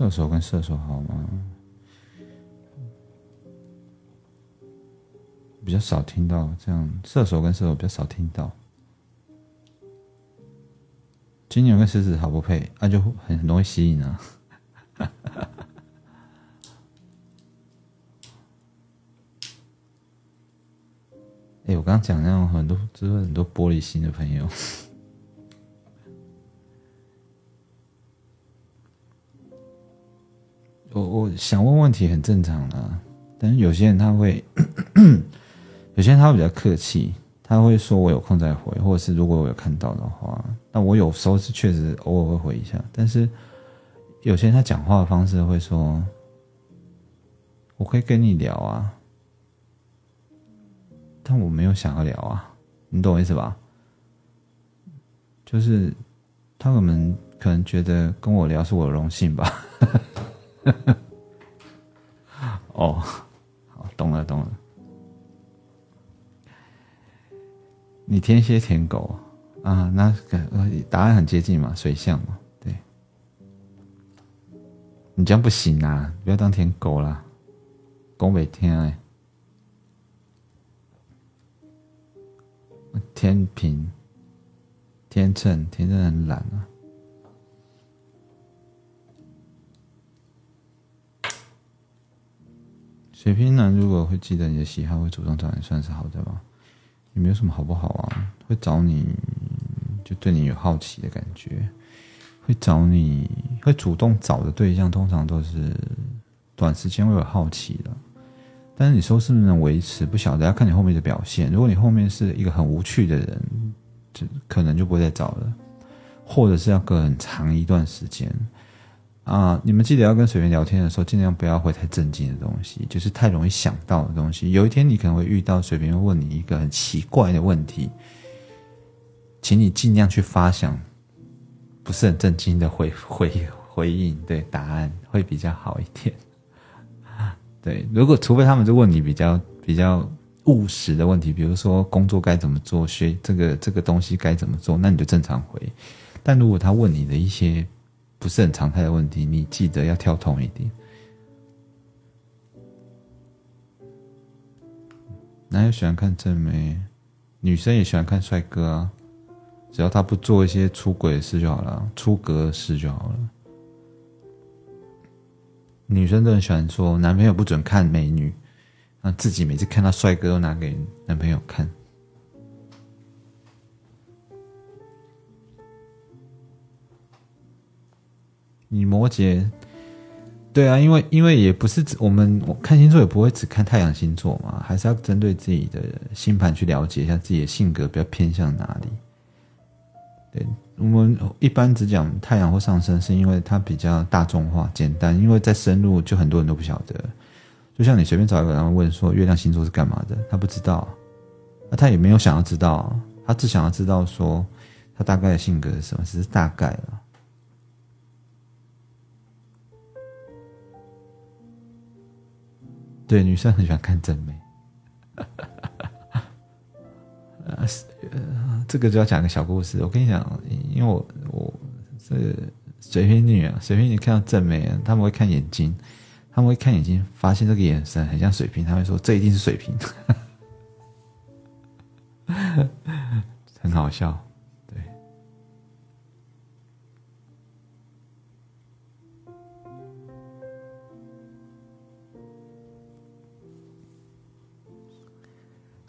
射手跟射手好吗？比较少听到这样，射手跟射手比较少听到。金牛跟狮子好不配，那就很容易吸引啊！哎，我刚刚讲那种很多，就是很多玻璃心的朋友，我我想问问题很正常啊，但是有些人他会，有些人他会比较客气，他会说我有空再回，或者是如果我有看到的话，那我有时候是确实偶尔会回一下，但是有些人他讲话的方式会说，我可以跟你聊啊，但我没有想要聊啊，你懂我意思吧？就是他们可能觉得跟我聊是我的荣幸吧。哦，好，懂了，懂了。你天蝎舔狗啊？那个答案很接近嘛，水象嘛，对。你这样不行啊！不要当舔狗啦，狗每天哎。天平，天秤，天秤很懒啊。水瓶男如果会记得你的喜好，会主动找你，算是好的吧？也没有什么好不好啊？会找你就对你有好奇的感觉，会找你会主动找的对象，通常都是短时间会有好奇的。但是你说是不是能维持，不晓得要看你后面的表现。如果你后面是一个很无趣的人，就可能就不会再找了，或者是要隔很长一段时间。啊，你们记得要跟水瓶聊天的时候，尽量不要回太正经的东西，就是太容易想到的东西。有一天你可能会遇到水瓶问你一个很奇怪的问题，请你尽量去发想不是很正经的回 回回应，对答案会比较好一点。对，如果除非他们就问你比较比较务实的问题，比如说工作该怎么做，学这个这个东西该怎么做，那你就正常回。但如果他问你的一些，不是很常态的问题，你记得要跳通一点。男友喜欢看正妹，女生也喜欢看帅哥啊，只要他不做一些出轨的事就好了，出格的事就好了。女生都很喜欢说男朋友不准看美女，让自己每次看到帅哥都拿给男朋友看。你摩羯，对啊，因为因为也不是我们看星座也不会只看太阳星座嘛，还是要针对自己的星盘去了解一下自己的性格比较偏向哪里。对我们一般只讲太阳或上升，是因为它比较大众化、简单，因为再深入就很多人都不晓得。就像你随便找一个人问说月亮星座是干嘛的，他不知道，那他也没有想要知道，他只想要知道说他大概的性格是什么，只是大概了。对，女生很喜欢看正妹。呃，这个就要讲个小故事。我跟你讲，因为我我是水瓶女啊，水瓶女看到正妹，他们会看眼睛，他们会看眼睛，发现这个眼神很像水瓶，他会说这一定是水瓶，很好笑。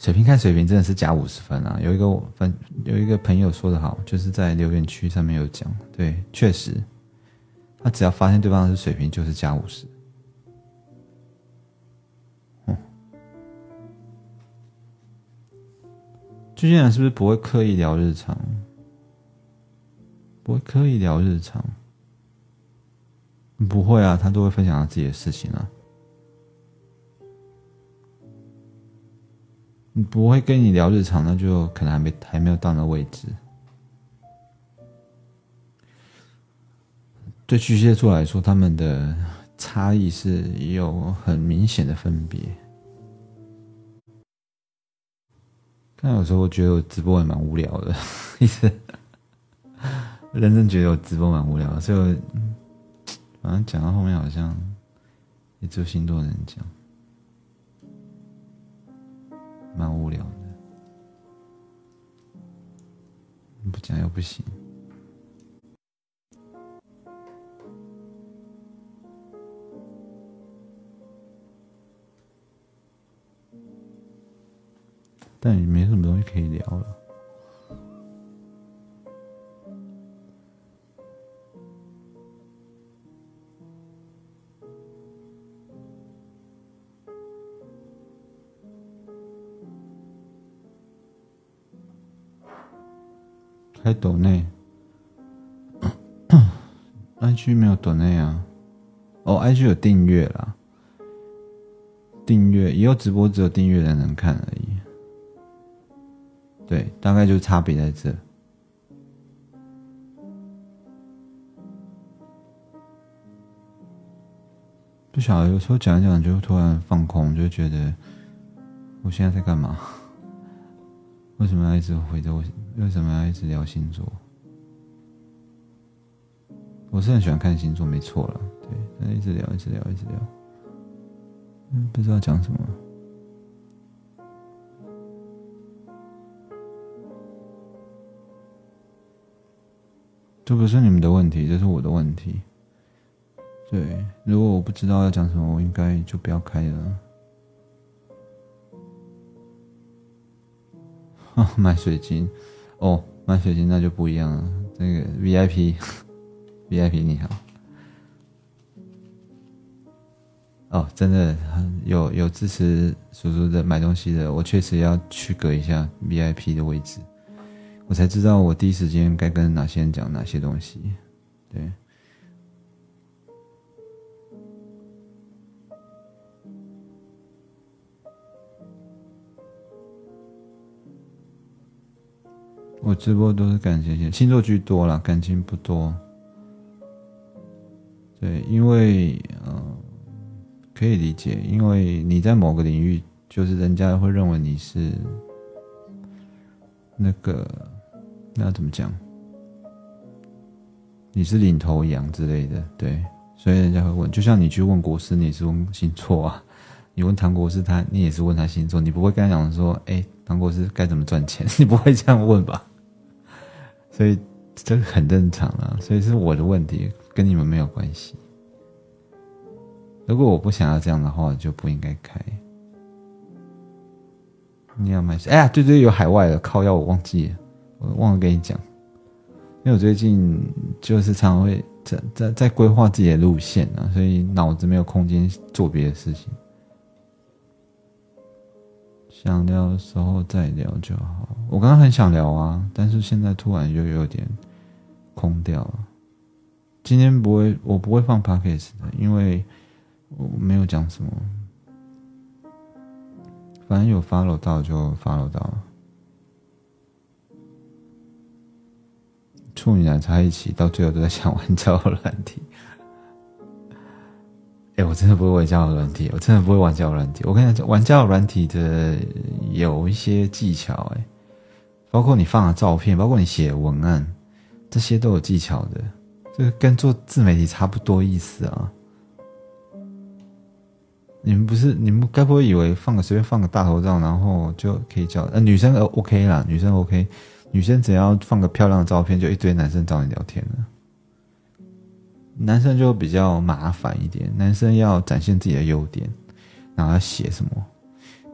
水平看水平真的是加五十分啊！有一个分有一个朋友说的好，就是在留言区上面有讲，对，确实，他只要发现对方是水平，就是加五十。嗯，巨蟹男是不是不会刻意聊日常？不会刻意聊日常？不会啊，他都会分享他自己的事情啊。不会跟你聊日常，那就可能还没还没有到那位置。对巨蟹座来说，他们的差异是有很明显的分别。但有时候我觉得我直播也蛮无聊的，一直认真觉得我直播蛮无聊，所以我反正讲到后面好像也只有星座人讲。蛮无聊的，不讲又不行。但也没什么东西可以聊了。抖内，IG 没有抖内啊。哦，IG 有订阅啦，订阅以后直播只有订阅的能看而已。对，大概就差别在这。不晓得，有时候讲一讲就突然放空，就觉得我现在在干嘛？为什么要一直回着我？为什么要一直聊星座？我是很喜欢看星座，没错了。对，但一直聊，一直聊，一直聊，嗯，不知道讲什么。这不是你们的问题，这是我的问题。对，如果我不知道要讲什么，我应该就不要开了。买水晶，哦，买水晶那就不一样了。这个 VIP，VIP 你好。哦，真的有有支持叔叔的买东西的，我确实要区隔一下 VIP 的位置，我才知道我第一时间该跟哪些人讲哪些东西。对。我直播都是感情线，星座居多啦，感情不多。对，因为呃，可以理解，因为你在某个领域，就是人家会认为你是那个，那怎么讲？你是领头羊之类的，对，所以人家会问。就像你去问国师，你是问星座啊；你问唐国师，他你也是问他星座，你不会跟他讲说，哎，唐国师该怎么赚钱？你不会这样问吧？所以这很正常啊，所以是我的问题，跟你们没有关系。如果我不想要这样的话，就不应该开。你要买？哎呀，对对，有海外的靠药，我忘记了，我忘了跟你讲。因为我最近就是常会在在在规划自己的路线啊，所以脑子没有空间做别的事情。想聊的时候再聊就好。我刚刚很想聊啊，但是现在突然又有点空掉了。今天不会，我不会放 p o c k e t 的，因为我没有讲什么。反正有 follow 到就 follow 到。处女男在一起，到最后都在想玩交友软体。哎，我真的不会玩交友软体，我真的不会玩交友软体。我跟你讲，玩交友软体的有一些技巧，哎，包括你放的照片，包括你写文案，这些都有技巧的。这跟做自媒体差不多意思啊。你们不是，你们该不会以为放个随便放个大头照，然后就可以叫呃女生 OK 啦，女生 OK，女生只要放个漂亮的照片，就一堆男生找你聊天了。男生就比较麻烦一点，男生要展现自己的优点，然后要写什么，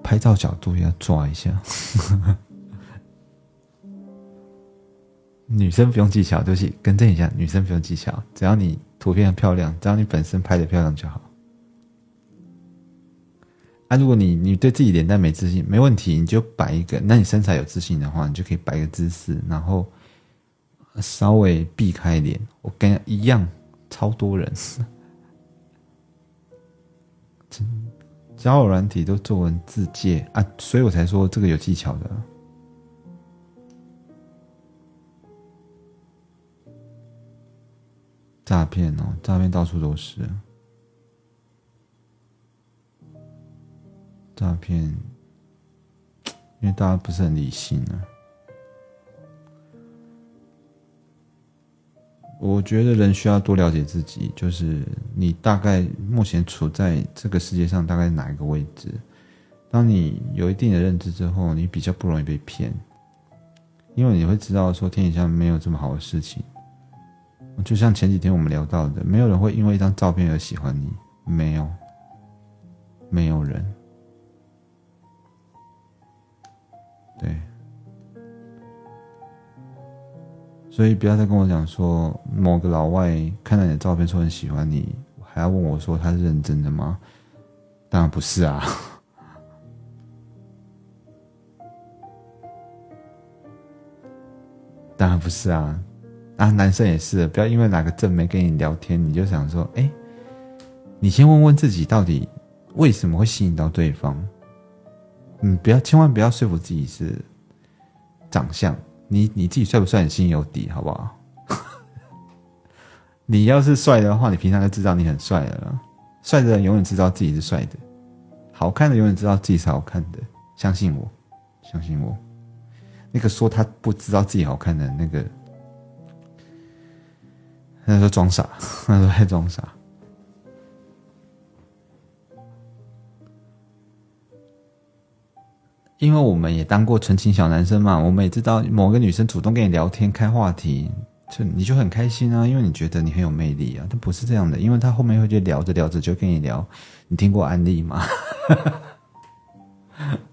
拍照角度要抓一下。女生不用技巧，就是更正一下，女生不用技巧，只要你图片漂亮，只要你本身拍的漂亮就好。啊，如果你你对自己脸蛋没自信，没问题，你就摆一个。那你身材有自信的话，你就可以摆一个姿势，然后稍微避开脸。我跟一样。超多人，真交友软体都做文字界啊，所以我才说这个有技巧的。诈骗哦，诈骗到处都是，诈骗，因为大家不是很理性啊。我觉得人需要多了解自己，就是你大概目前处在这个世界上大概哪一个位置。当你有一定的认知之后，你比较不容易被骗，因为你会知道说天底下没有这么好的事情。就像前几天我们聊到的，没有人会因为一张照片而喜欢你，没有，没有人，对。所以不要再跟我讲说某个老外看到你的照片说很喜欢你，还要问我说他是认真的吗？当然不是啊。当然不是啊，啊，男生也是，不要因为哪个正妹跟你聊天，你就想说，哎，你先问问自己，到底为什么会吸引到对方？嗯，不要，千万不要说服自己是长相，你你自己帅不帅，你心里有底，好不好？你要是帅的话，你平常就知道你很帅了。帅的人永远知道自己是帅的，好看的永远知道自己是好看的。相信我，相信我。那个说他不知道自己好看的那个，那时候装傻，那时候还装傻。因为我们也当过纯情小男生嘛，我们也知道某个女生主动跟你聊天开话题，就你就很开心啊，因为你觉得你很有魅力啊。但不是这样的，因为他后面会就聊着聊着就跟你聊，你听过安利吗？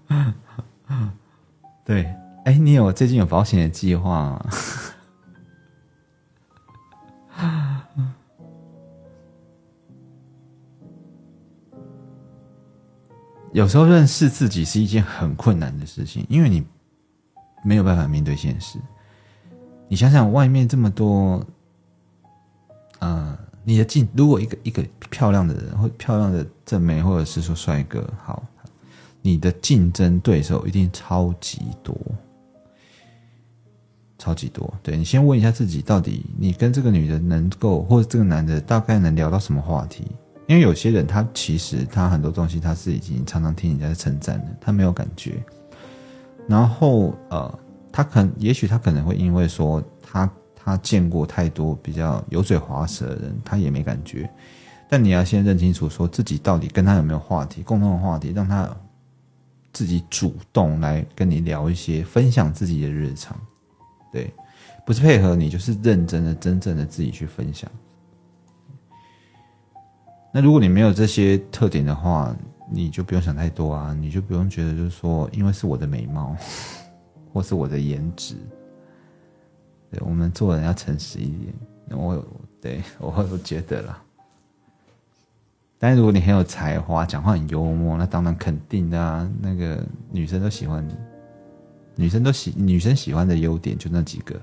对，哎，你有最近有保险的计划吗？有时候认识自己是一件很困难的事情，因为你没有办法面对现实。你想想，外面这么多，呃，你的竞，如果一个一个漂亮的人，或漂亮的正妹，或者是说帅哥，好，你的竞争对手一定超级多，超级多。对你先问一下自己，到底你跟这个女人能够，或者这个男的大概能聊到什么话题？因为有些人他其实他很多东西他是已经常常听人家在称赞的，他没有感觉。然后呃，他可能也许他可能会因为说他他见过太多比较油嘴滑舌的人，他也没感觉。但你要先认清楚，说自己到底跟他有没有话题，共同的话题，让他自己主动来跟你聊一些，分享自己的日常。对，不是配合你，就是认真的、真正的自己去分享。那如果你没有这些特点的话，你就不用想太多啊，你就不用觉得就是说，因为是我的美貌，或是我的颜值，对我们做人要诚实一点。我对 我我觉得啦，但是如果你很有才华，讲话很幽默，那当然肯定的啊。那个女生都喜欢你，女生都喜女生喜欢的优点就那几个。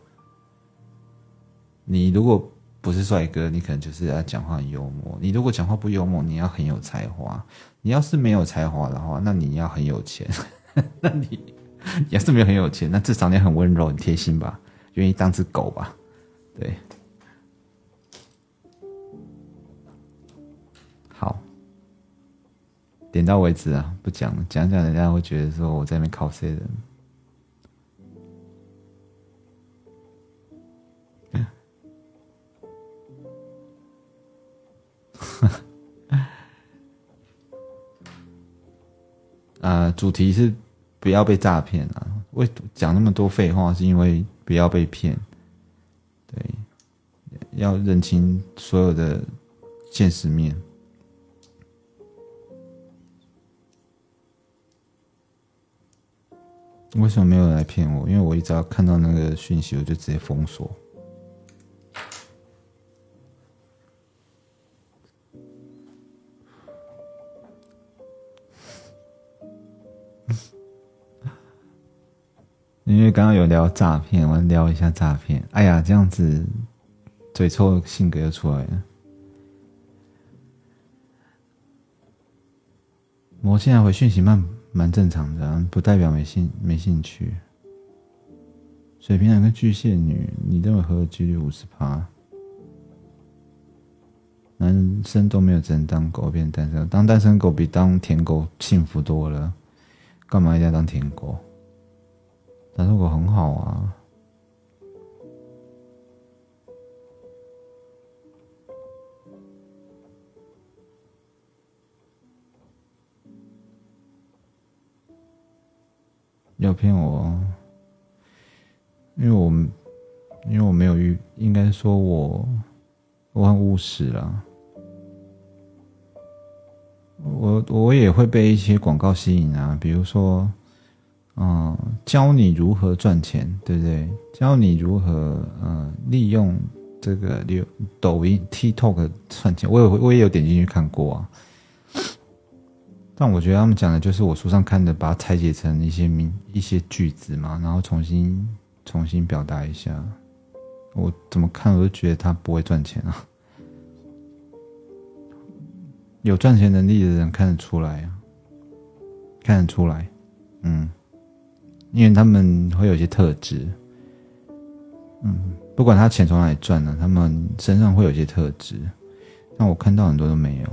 你如果。不是帅哥，你可能就是要讲话很幽默。你如果讲话不幽默，你要很有才华。你要是没有才华的话，那你要很有钱。那你要是没有很有钱，那至少你很温柔、很贴心吧，愿意当只狗吧？对。好，点到为止啊，不讲了。讲讲人家会觉得说我在那边靠谁人。主题是不要被诈骗啊！为讲那么多废话，是因为不要被骗。对，要认清所有的现实面。为什么没有来骗我？因为我一只要看到那个讯息，我就直接封锁。刚刚有聊诈骗，我聊一下诈骗。哎呀，这样子嘴臭性格又出来了。我现在回讯息慢蛮正常的，不代表没兴没兴趣。水瓶男跟巨蟹女，你认为何的几率五十趴？男生都没有只能当狗变单身，当单身狗比当舔狗幸福多了，干嘛一定要当舔狗？但是我很好啊，要骗我？因为我，因为我没有遇，应该说我，我很务实了。我我也会被一些广告吸引啊，比如说。嗯，教你如何赚钱，对不对？教你如何呃利用这个流抖音、TikTok 赚钱。我有我也有点进去看过啊，但我觉得他们讲的就是我书上看的，把它拆解成一些名一些句子嘛，然后重新重新表达一下。我怎么看，我都觉得他不会赚钱啊。有赚钱能力的人看得出来啊，看得出来，嗯，因为他们会有一些特质，嗯，不管他钱从哪里赚的，他们身上会有一些特质，但我看到很多都没有。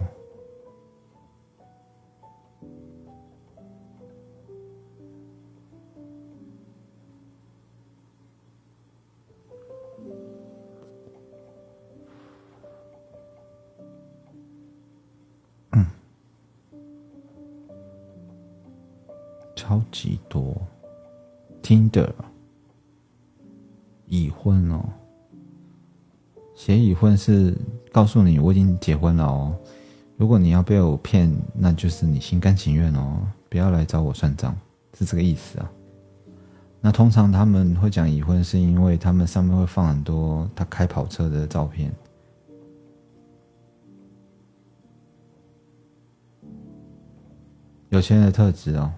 超级多。，Tinder，已婚哦，写已婚是告诉你我已经结婚了哦。如果你要被我骗，那就是你心甘情愿哦，不要来找我算账，是这个意思啊。那通常他们会讲已婚，是因为他们上面会放很多他开跑车的照片，有钱人的特质哦。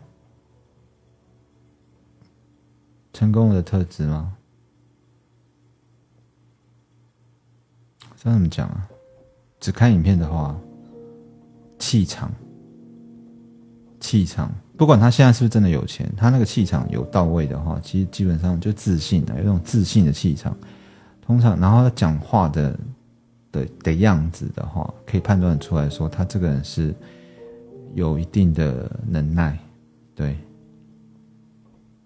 成功的特质吗？这怎么讲啊？只看影片的话，气场，气场，不管他现在是不是真的有钱，他那个气场有到位的话，其实基本上就自信的，有那种自信的气场。通常，然后他讲话的的的样子的话，可以判断出来说，他这个人是有一定的能耐，对。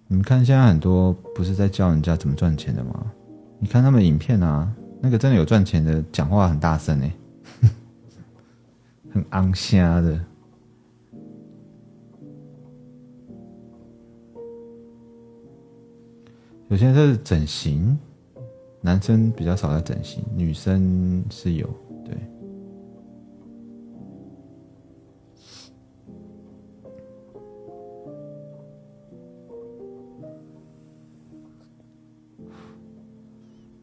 你看，现在很多不是在教人家怎么赚钱的吗？你看他们影片啊，那个真的有赚钱的，讲话很大声哎，很昂瞎的。有些人是整形，男生比较少在整形，女生是有。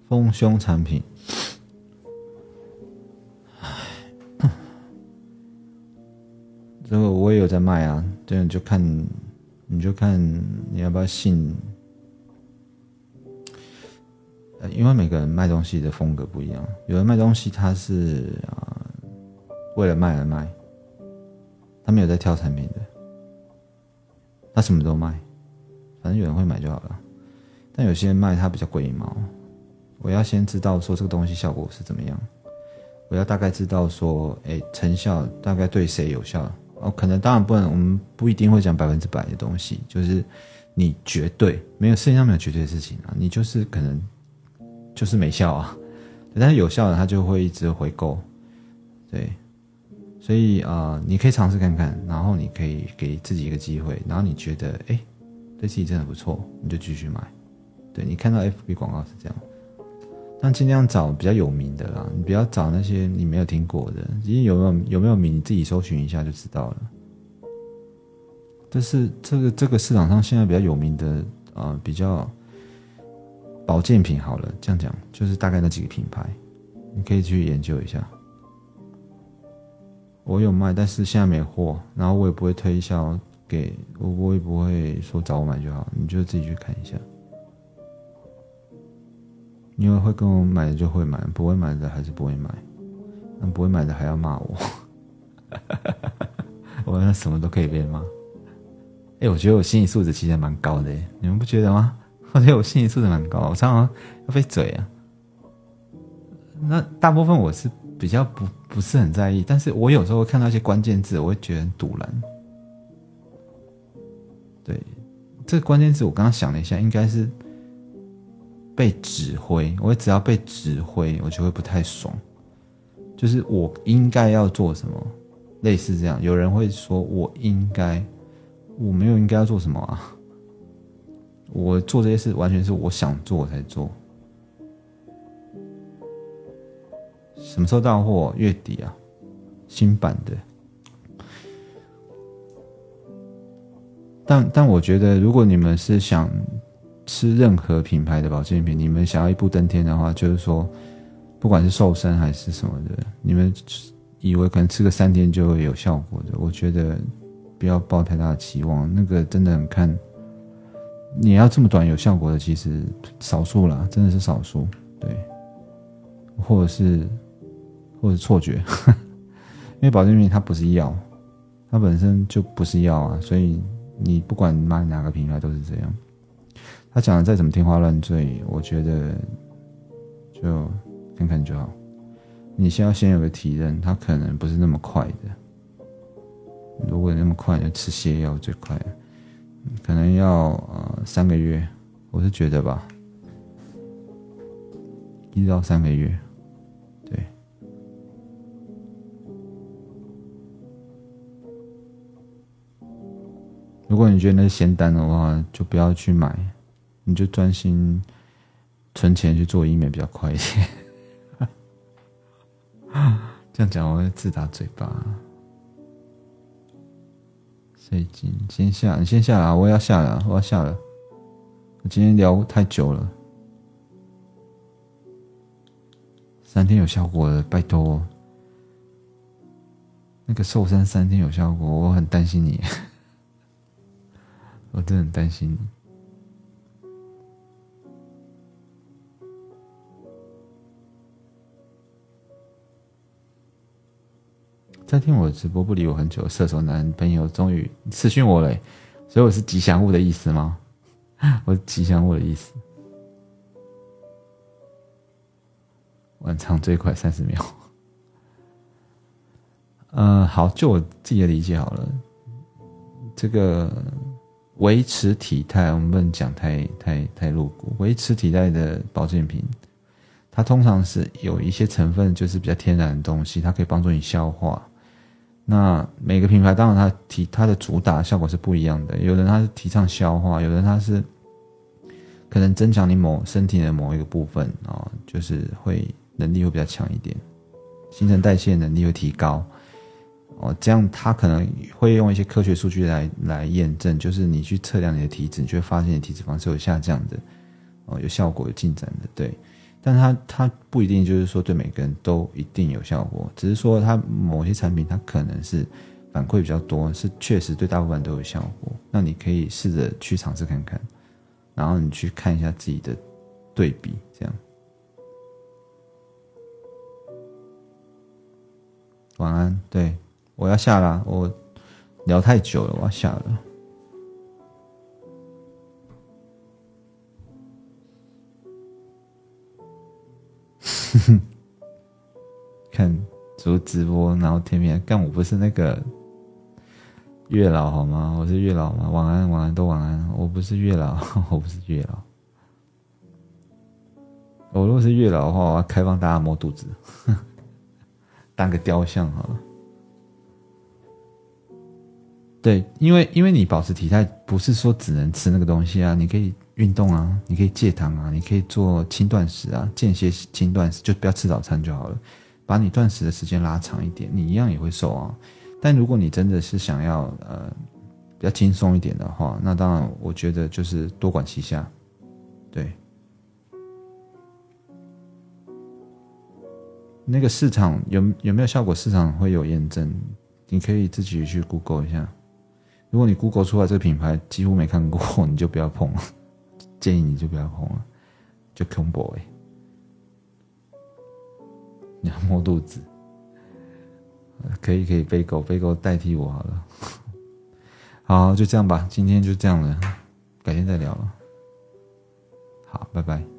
丰胸产品，这个我也有在卖啊。这样就看，你就看你要不要信。因为每个人卖东西的风格不一样，有人卖东西他是啊为了卖而卖，他没有在挑产品的，他什么都卖，反正有人会买就好了。但有些人卖他比较龟毛。我要先知道说这个东西效果是怎么样，我要大概知道说，哎，成效大概对谁有效？哦，可能当然不能，我们不一定会讲百分之百的东西，就是你绝对没有世界上没有绝对的事情啊，你就是可能就是没效啊，但是有效的它就会一直回购，对，所以啊，你可以尝试看看，然后你可以给自己一个机会，然后你觉得哎，对自己真的不错，你就继续买，对你看到 FB 广告是这样。那尽量找比较有名的啦，你不要找那些你没有听过的。其实有没有有没有名，你自己搜寻一下就知道了。但是这个这个市场上现在比较有名的啊，比较保健品好了，这样讲就是大概那几个品牌，你可以去研究一下。我有卖，但是现在没货，然后我也不会推销给我，我也不会说找我买就好，你就自己去看一下。因为会跟我买的就会买，不会买的还是不会买。那不会买的还要骂我，我那什么都可以被骂。哎，我觉得我心理素质其实蛮高的，你们不觉得吗？我觉得我心理素质蛮高，我常常要被嘴啊。那大部分我是比较不不是很在意，但是我有时候会看到一些关键字，我会觉得很堵然。对，这个关键字我刚刚想了一下，应该是。被指挥，我只要被指挥，我就会不太爽。就是我应该要做什么，类似这样。有人会说我应该，我没有应该要做什么啊。我做这些事完全是我想做才做。什么时候到货？月底啊，新版的。但但我觉得，如果你们是想。吃任何品牌的保健品，你们想要一步登天的话，就是说，不管是瘦身还是什么的，你们以为可能吃个三天就会有效果的，我觉得不要抱太大的期望。那个真的很看，你要这么短有效果的，其实少数啦，真的是少数。对，或者是或者错觉，因为保健品它不是药，它本身就不是药啊，所以你不管买哪个品牌都是这样。他讲的再怎么天花乱坠，我觉得就看看就好。你先要先有个体认，它可能不是那么快的。如果你那么快，就吃泻药最快，可能要呃三个月，我是觉得吧，一到三个月，对。如果你觉得那是仙丹的话，就不要去买。你就专心存钱去做医美比较快一点。这样讲我会自打嘴巴。所以今先下，你先下来，我要下了，我要下了。我今天聊太久了，三天有效果了，拜托。那个瘦身三天有效果，我很担心你，我真的很担心你。在听我直播不理我很久，射手男朋友终于私讯我了，所以我是吉祥物的意思吗？我是吉祥物的意思。晚长最快三十秒。嗯，好，就我自己的理解好了。这个维持体态，我们不能讲太太太露骨。维持体态的保健品，它通常是有一些成分就是比较天然的东西，它可以帮助你消化。那每个品牌当然它提它的主打效果是不一样的，有人他是提倡消化，有人他是可能增强你某身体的某一个部分啊，就是会能力会比较强一点，新陈代谢能力会提高哦，这样他可能会用一些科学数据来来验证，就是你去测量你的体脂，你就会发现你体脂肪是有下降的哦，有效果有进展的，对。但它它不一定就是说对每个人都一定有效果，只是说它某些产品它可能是反馈比较多，是确实对大部分都有效果。那你可以试着去尝试看看，然后你去看一下自己的对比，这样。晚安，对我要下了，我聊太久了，我要下了。看主直播，然后天边干，我不是那个月老好吗？我是月老吗？晚安，晚安，都晚安。我不是月老，我不是月老。我如果是月老的话，我要开放大家摸肚子，当个雕像好了。对，因为因为你保持体态，不是说只能吃那个东西啊，你可以。运动啊，你可以戒糖啊，你可以做轻断食啊，间歇轻断食，就不要吃早餐就好了，把你断食的时间拉长一点，你一样也会瘦啊。但如果你真的是想要呃比较轻松一点的话，那当然我觉得就是多管齐下，对。那个市场有有没有效果？市场会有验证，你可以自己去 Google 一下。如果你 Google 出来这个品牌几乎没看过，你就不要碰了。建议你就不要碰了，就空 boy，！你要摸肚子，可以可以背狗背狗代替我好了。好，就这样吧，今天就这样了，改天再聊了。好，拜拜。